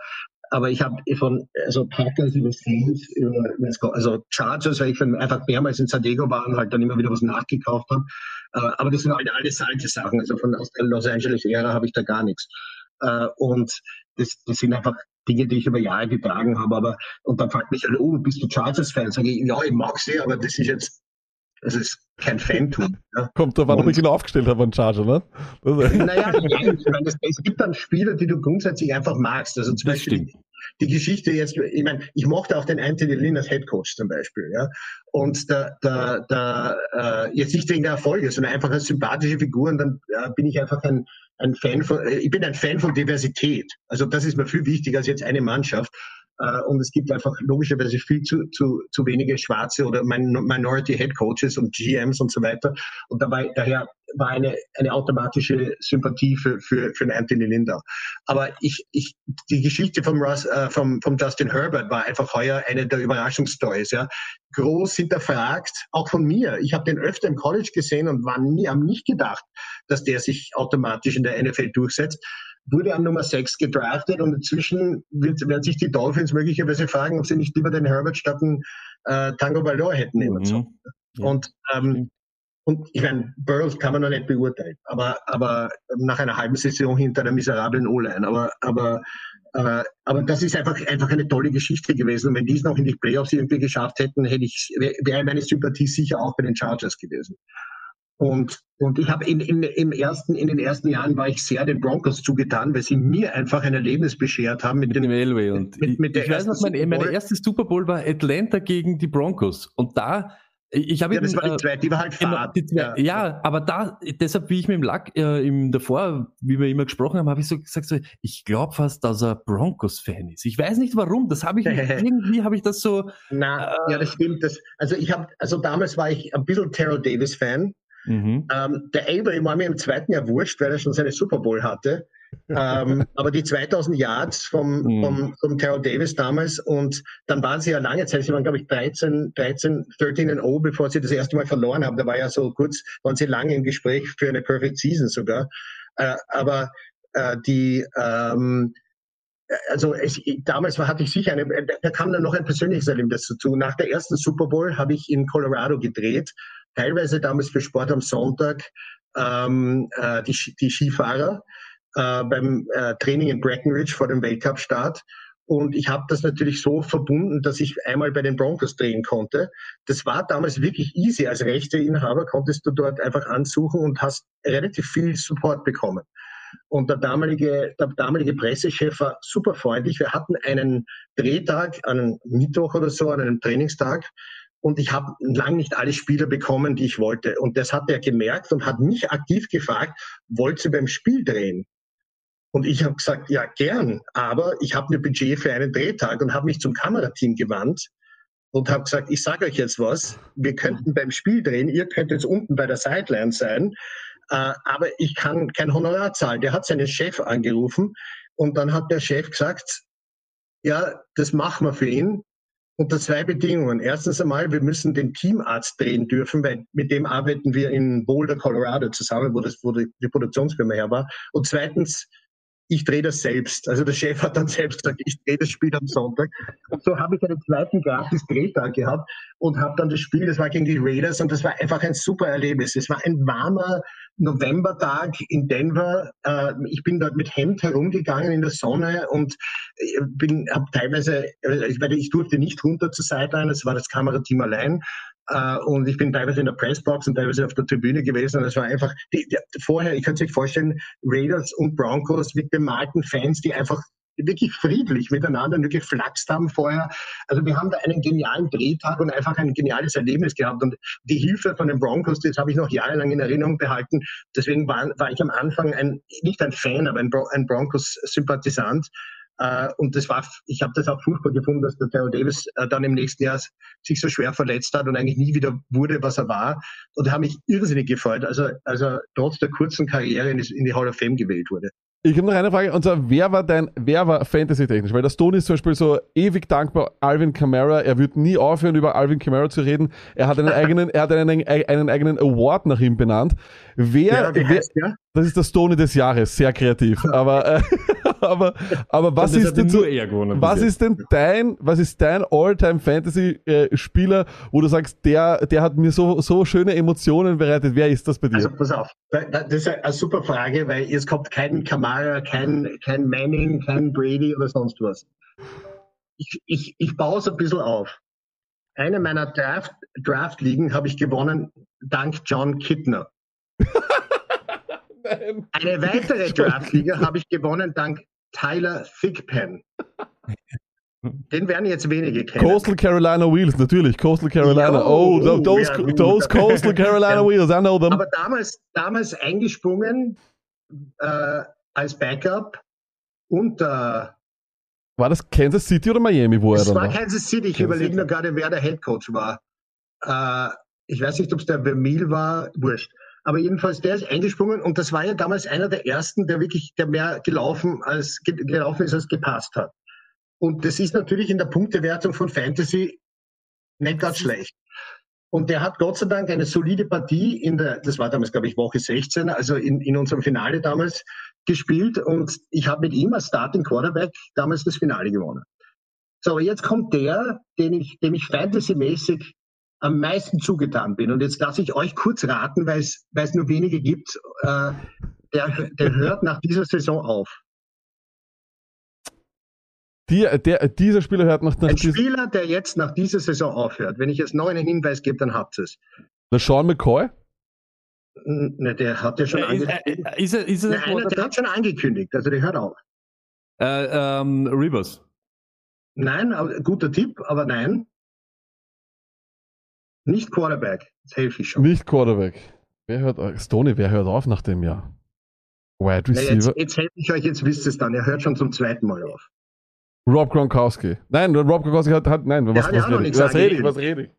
aber ich habe von also Packers über Saints, über, also Chargers, weil ich einfach mehrmals in San Diego war und halt dann immer wieder was nachgekauft habe. Äh, aber das sind halt alles alte Sachen. Also von aus der Los Angeles-Ära habe ich da gar nichts. Äh, und das, das sind einfach Dinge, die ich über Jahre getragen habe. Aber und dann fragt mich, oh, bist du Chargers-Fan? Sage ich, ja, ich mag sie, aber das ist jetzt das ist kein Fantum. Ja. Kommt da, wann ich ihn aufgestellt habe, ein Charger, ne? naja, ich meine, es gibt dann Spieler, die du grundsätzlich einfach magst. Also zum das Beispiel stimmt. die Geschichte jetzt, ich meine, ich mochte auch den Anthony Lynn als Head Coach zum Beispiel, ja. Und da, da, da, äh, jetzt nicht wegen der Erfolge, sondern einfach als sympathische Figur und dann äh, bin ich einfach ein, ein Fan von, äh, ich bin ein Fan von Diversität. Also das ist mir viel wichtiger als jetzt eine Mannschaft. Äh, und es gibt einfach logischerweise viel zu, zu, zu wenige schwarze oder Minority Head Coaches und GMs und so weiter. Und dabei, daher war eine, eine automatische Sympathie für, für, für Anthony Linda. Aber ich, ich, die Geschichte vom, Russ, äh, vom, vom Justin Herbert war einfach heuer eine der Überraschungsstories. Ja. Groß hinterfragt, auch von mir. Ich habe den öfter im College gesehen und war nie, haben nicht gedacht, dass der sich automatisch in der NFL durchsetzt wurde an Nummer 6 gedraftet und inzwischen wird, werden sich die Dolphins möglicherweise fragen, ob sie nicht lieber den Herbert statt den äh, Tango Valor hätten. Mhm. Und, ähm, und ich meine, Burroughs kann man noch nicht beurteilen, aber, aber nach einer halben Saison hinter einer miserablen O-Line. Aber, aber, äh, aber das ist einfach, einfach eine tolle Geschichte gewesen. Und wenn die es noch in die Playoffs irgendwie geschafft hätten, hätte ich, wäre meine Sympathie sicher auch bei den Chargers gewesen. Und, und ich habe in, in, im ersten, in den ersten Jahren war ich sehr den Broncos zugetan, weil sie mir einfach ein Erlebnis beschert haben mit, mit dem Elway. Und mit, mit, ich, ich weiß noch, mein, meine erste Super Bowl war Atlanta gegen die Broncos. Und da ich habe ja, das war die äh, zweite, die war halt genau, Fahrt. Ja. ja. aber da, deshalb, wie ich mit dem Lack äh, im davor, wie wir immer gesprochen haben, habe ich so gesagt, so, ich glaube fast, dass er Broncos-Fan ist. Ich weiß nicht warum, das habe ich irgendwie habe ich das so. Na, äh, ja, das stimmt. Das, also ich habe, also damals war ich ein bisschen Terrell Davis-Fan. Mhm. Ähm, der Avery war mir im zweiten Jahr wurscht, weil er schon seine Super Bowl hatte. ähm, aber die 2000 Yards vom, mhm. vom, vom Terrell Davis damals und dann waren sie ja lange Zeit, sie waren glaube ich 13, 13, 13 und 0, bevor sie das erste Mal verloren haben. Da war ja so kurz, waren sie lange im Gespräch für eine Perfect Season sogar. Äh, aber äh, die, ähm, also es, damals war, hatte ich sicher eine, da kam dann noch ein persönliches Erlebnis dazu. Nach der ersten Super Bowl habe ich in Colorado gedreht teilweise damals für Sport am Sonntag ähm, äh, die, die Skifahrer äh, beim äh, Training in Breckenridge vor dem Weltcup-Start. Und ich habe das natürlich so verbunden, dass ich einmal bei den Broncos drehen konnte. Das war damals wirklich easy. Als Rechteinhaber konntest du dort einfach ansuchen und hast relativ viel Support bekommen. Und der damalige, der damalige Pressechef war super freundlich. Wir hatten einen Drehtag, einen Mittwoch oder so, an einem Trainingstag und ich habe lang nicht alle Spieler bekommen, die ich wollte. Und das hat er gemerkt und hat mich aktiv gefragt, wollt ihr beim Spiel drehen? Und ich habe gesagt, ja, gern, aber ich habe ein Budget für einen Drehtag und habe mich zum Kamerateam gewandt und habe gesagt, ich sage euch jetzt was, wir könnten beim Spiel drehen, ihr könnt jetzt unten bei der Sideline sein, äh, aber ich kann kein Honorar zahlen. Der hat seinen Chef angerufen und dann hat der Chef gesagt, ja, das machen wir für ihn, unter zwei Bedingungen. Erstens einmal, wir müssen den Teamarzt drehen dürfen, weil mit dem arbeiten wir in Boulder, Colorado zusammen, wo, das, wo die, die Produktionsfirma her war. Und zweitens, ich drehe das selbst. Also der Chef hat dann selbst gesagt, ich drehe das Spiel am Sonntag. Und so habe ich einen zweiten gratis Drehtag gehabt und habe dann das Spiel, das war gegen die Raiders und das war einfach ein super Erlebnis. Es war ein warmer Novembertag in Denver. Äh, ich bin dort mit Hemd herumgegangen in der Sonne und bin, habe teilweise, äh, ich, durfte nicht runter zur Sideline, es war das Kamerateam allein. Uh, und ich bin teilweise in der Pressbox und teilweise auf der Tribüne gewesen. Und es war einfach, die, die, vorher, ich kann sich vorstellen, Raiders und Broncos mit bemalten Fans, die einfach wirklich friedlich miteinander nur geflaxt haben vorher. Also wir haben da einen genialen Drehtag und einfach ein geniales Erlebnis gehabt. Und die Hilfe von den Broncos, das habe ich noch jahrelang in Erinnerung behalten. Deswegen war, war ich am Anfang ein, nicht ein Fan, aber ein, Bron ein Broncos-Sympathisant. Äh, und das war, ich habe das auch furchtbar gefunden, dass der Theo Davis äh, dann im nächsten Jahr sich so schwer verletzt hat und eigentlich nie wieder wurde, was er war. Und da habe mich irrsinnig gefreut, also, also trotz der kurzen Karriere in die, in die Hall of Fame gewählt wurde. Ich habe noch eine Frage, und zwar, wer war dein, wer war Fantasy-technisch? Weil der Stone ist zum Beispiel so ewig dankbar Alvin Kamara. Er wird nie aufhören, über Alvin Kamara zu reden. Er hat einen eigenen, er hat einen, einen eigenen Award nach ihm benannt. Wer, ja, wer heißt, ja? das ist der Stone des Jahres, sehr kreativ. Aber, äh, aber, aber was ist denn so, was ist denn dein, was ist dein All-Time Fantasy-Spieler, wo du sagst, der, der hat mir so, so schöne Emotionen bereitet? Wer ist das bei dir? Also, pass auf. Das ist eine super Frage, weil es kommt kein Kamara, kein, kein Manning, kein Brady oder sonst was. Ich, ich, ich baue es ein bisschen auf. Eine meiner Draft, Draft-Ligen habe ich gewonnen dank John Kittner. Eine weitere Draft-Liga habe ich gewonnen dank Tyler Thigpen. Den werden jetzt wenige kennen. Coastal Carolina Wheels, natürlich. Coastal Carolina. Oh, oh those, ja, those Coastal Carolina Wheels, I know them. Aber damals, damals eingesprungen äh, als Backup äh, war das Kansas City oder Miami, wo er dann war? Das war Kansas City. Ich überlege nur gerade, wer der Head Coach war. Äh, ich weiß nicht, ob es der Vermeil war. Wurscht. Aber jedenfalls, der ist eingesprungen und das war ja damals einer der ersten, der wirklich, der mehr gelaufen als gelaufen ist, als gepasst hat. Und das ist natürlich in der Punktewertung von Fantasy nicht ganz schlecht. Und der hat Gott sei Dank eine solide Partie in der, das war damals, glaube ich, Woche 16, also in, in unserem Finale damals gespielt. Und ich habe mit ihm als Starting Quarterback damals das Finale gewonnen. So, jetzt kommt der, den ich, dem ich fantasymäßig am meisten zugetan bin. Und jetzt lasse ich euch kurz raten, weil es, weil es nur wenige gibt. Äh, der, der hört nach dieser Saison auf. Die, der, dieser Spieler hört nach, nach Ein Spieler, der jetzt nach dieser Saison aufhört. Wenn ich jetzt noch einen Hinweis gebe, dann habt ihr es. Der Sean McCoy? Ne, der hat ja schon äh, ist, angekündigt. Äh, ist, er, ist er Nein, der hat schon angekündigt, also der hört auf. Äh, ähm, Rivers. Nein, guter Tipp, aber nein. Nicht Quarterback. Das helfe ich schon. Nicht Quarterback. Wer hört, Stoney, wer hört auf nach dem Jahr? Wide Receiver. jetzt, jetzt helfe ich euch, jetzt wisst ihr es dann. Er hört schon zum zweiten Mal auf. Rob Gronkowski. Nein, Rob Gronkowski hat, hat nein, was, was, rede ich? was rede ich? Was rede ich?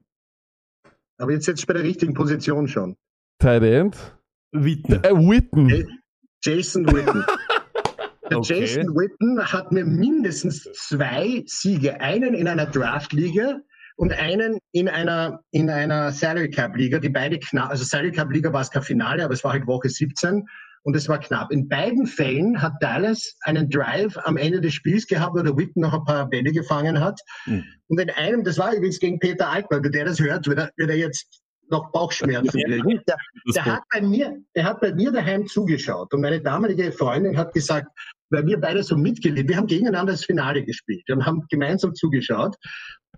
Aber jetzt jetzt bei der richtigen Position schon. Tight End? Witten. Äh, Witten. Jason Witten. Der okay. Jason Witten hat mir mindestens zwei Siege, einen in einer Draft-Liga und einen in einer, in einer Salary Cup Liga, die beide knapp, also Salary Cup Liga war es kein Finale, aber es war halt Woche 17 und es war knapp. In beiden Fällen hat Dallas einen Drive am Ende des Spiels gehabt, wo der Witten noch ein paar Bälle gefangen hat. Mhm. Und in einem, das war übrigens gegen Peter Altmann, wenn der das hört, wird er, wird er jetzt noch Bauchschmerzen kriegen. Der, der hat bei mir, der hat bei mir daheim zugeschaut und meine damalige Freundin hat gesagt, weil wir beide so mitgelebt, wir haben gegeneinander das Finale gespielt und haben gemeinsam zugeschaut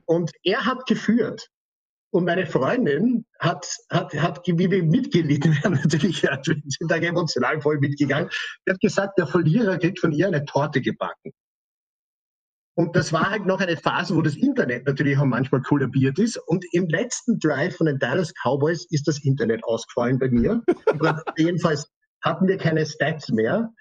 und er hat geführt. Und meine Freundin hat, hat, hat mitgelitten. Natürlich sind da emotional voll mitgegangen. Er hat gesagt, der Verlierer kriegt von ihr eine Torte gebacken. Und das war halt noch eine Phase, wo das Internet natürlich auch manchmal kollabiert ist. Und im letzten Drive von den Dallas Cowboys ist das Internet ausgefallen bei mir. Jedenfalls hatten wir keine Stats mehr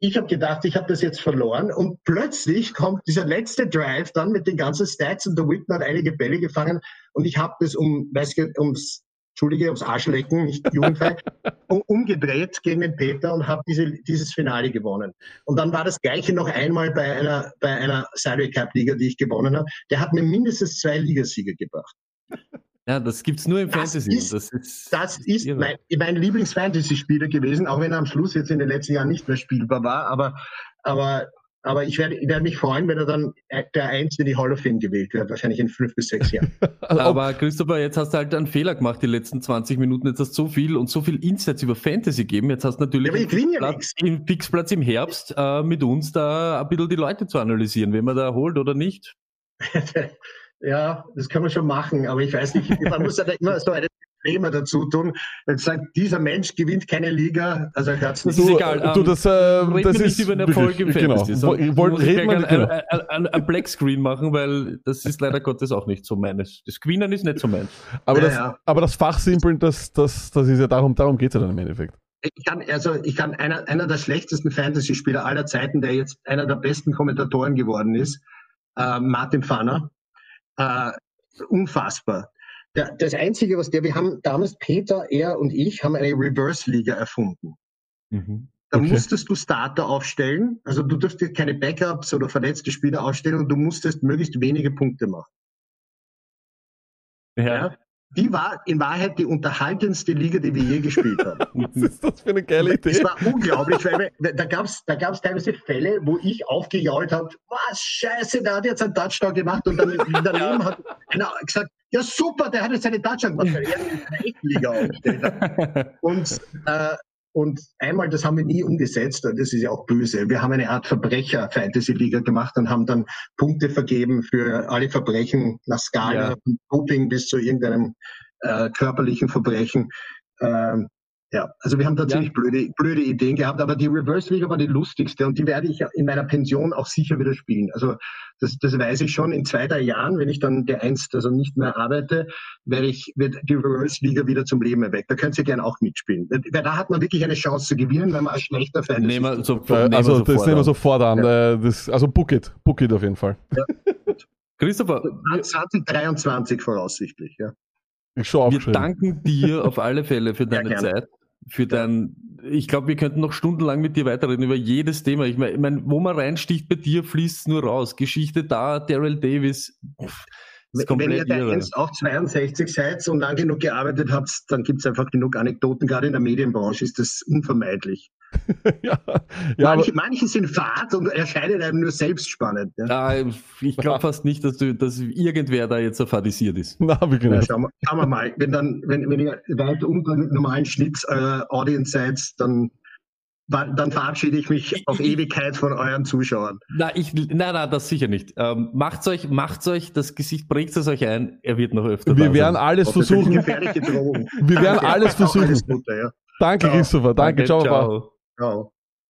ich habe gedacht, ich habe das jetzt verloren und plötzlich kommt dieser letzte Drive dann mit den ganzen Stats und der Whitman hat einige Bälle gefangen und ich habe das um, weiß ich, ums, Entschuldige, ums Arschlecken, nicht jugendfrei, um, umgedreht gegen den Peter und habe diese, dieses Finale gewonnen. Und dann war das Gleiche noch einmal bei einer, bei einer Salary Cup Liga, die ich gewonnen habe. Der hat mir mindestens zwei Ligasiege gebracht. Ja, das gibt's nur im das Fantasy. Ist, das ist, das ist mein, mein Lieblings-Fantasy-Spieler gewesen, auch wenn er am Schluss jetzt in den letzten Jahren nicht mehr spielbar war. Aber aber aber ich werde, ich werde mich freuen, wenn er dann der Eins in die Hall of Fame gewählt wird, wahrscheinlich in fünf bis sechs Jahren. Aber Christopher, jetzt hast du halt einen Fehler gemacht die letzten 20 Minuten. Jetzt hast du so viel und so viel Insights über Fantasy gegeben. Jetzt hast du natürlich ja, einen Platz, im Fixplatz im Herbst äh, mit uns da ein bisschen die Leute zu analysieren, wenn man da holt oder nicht. ja, das kann man schon machen, aber ich weiß nicht, man muss ja immer so eine Disclaimer dazu tun. Wenn sagt, dieser Mensch gewinnt keine Liga, also hört's nicht. Das ist egal. Du, ähm, das, äh, das ist nicht über den Erfolg im genau. Fantasy. So, Woll, reden wir ein, genau. ein, ein, ein, Black Screen machen, weil das ist leider Gottes auch nicht so meines. Das Queenen ist nicht so meins. Aber, ja, das, ja. aber das Fachsimpeln, das, das, das ist ja darum, darum geht's ja dann im Endeffekt. Ich kann, also ich kann einer, einer der schlechtesten Fantasy-Spieler aller Zeiten, der jetzt einer der besten Kommentatoren geworden ist, äh, Martin Pfanner, äh, unfassbar. Der, das Einzige, was der, wir haben damals, Peter, er und ich, haben eine Reverse-Liga erfunden. Mhm. Da okay. musstest du Starter aufstellen, also du durftest keine Backups oder verletzte Spieler aufstellen und du musstest möglichst wenige Punkte machen. Ja. ja? Die war in Wahrheit die unterhaltendste Liga, die wir je gespielt haben. Was ist das für eine geile Idee? Das war unglaublich, weil wir, da gab es da gab's teilweise Fälle, wo ich aufgejault habe, was scheiße, der hat jetzt einen Touchdown gemacht und dann daneben hat einer gesagt, ja super, der hat jetzt seine Touchdown gemacht, weil er in der echten Liga aufgestellt hat. Und äh, und einmal, das haben wir nie umgesetzt, und das ist ja auch böse. Wir haben eine Art Verbrecher-Fantasy-Liga gemacht und haben dann Punkte vergeben für alle Verbrechen nach Skala, ja. von Doping bis zu irgendeinem äh, körperlichen Verbrechen. Ähm, ja, also wir haben tatsächlich ja. blöde, blöde Ideen gehabt, aber die Reverse Liga war die lustigste und die werde ich in meiner Pension auch sicher wieder spielen. Also das, das weiß ich schon in zwei, drei Jahren, wenn ich dann der einst also nicht mehr arbeite, werde ich wird die Reverse Liga wieder zum Leben erweckt. Da könnt ihr gerne auch mitspielen. Weil da hat man wirklich eine Chance zu gewinnen, wenn man als schlechter Fan ist. Nehmen so, äh, also das nehmen wir sofort an. Ja. Äh, das, also book it, book it auf jeden Fall. Ja. Christopher. 2023 voraussichtlich, ja. Ich wir danken dir auf alle Fälle für deine ja, Zeit für dein, ich glaube, wir könnten noch stundenlang mit dir weiterreden über jedes Thema. Ich meine, ich mein, wo man reinsticht bei dir, fließt es nur raus. Geschichte da, Daryl Davis. Pff, wenn ihr der einst auch 62 seid und lang genug gearbeitet habt, dann gibt es einfach genug Anekdoten, gerade in der Medienbranche ist das unvermeidlich. ja, ja, manche, manche, sind fad und erscheinen einem nur selbst spannend. Ja. Ja, ich glaube fast nicht, dass, du, dass irgendwer da jetzt fadisiert ist. Na, wirklich nicht. Schauen, wir, schauen wir mal. Wenn, dann, wenn, wenn ihr weit unter normalen Schnitt äh, Audience seid, dann dann verabschiede ich mich auf Ewigkeit von euren Zuschauern. Na, ich, na, na, das sicher nicht. Ähm, macht's euch, macht's euch, das Gesicht prägt es euch ein. Er wird noch öfter. Wir werden sein. alles versuchen. Wir werden alles versuchen. Danke, Christopher. Danke, Danke ciao. ciao. ciao.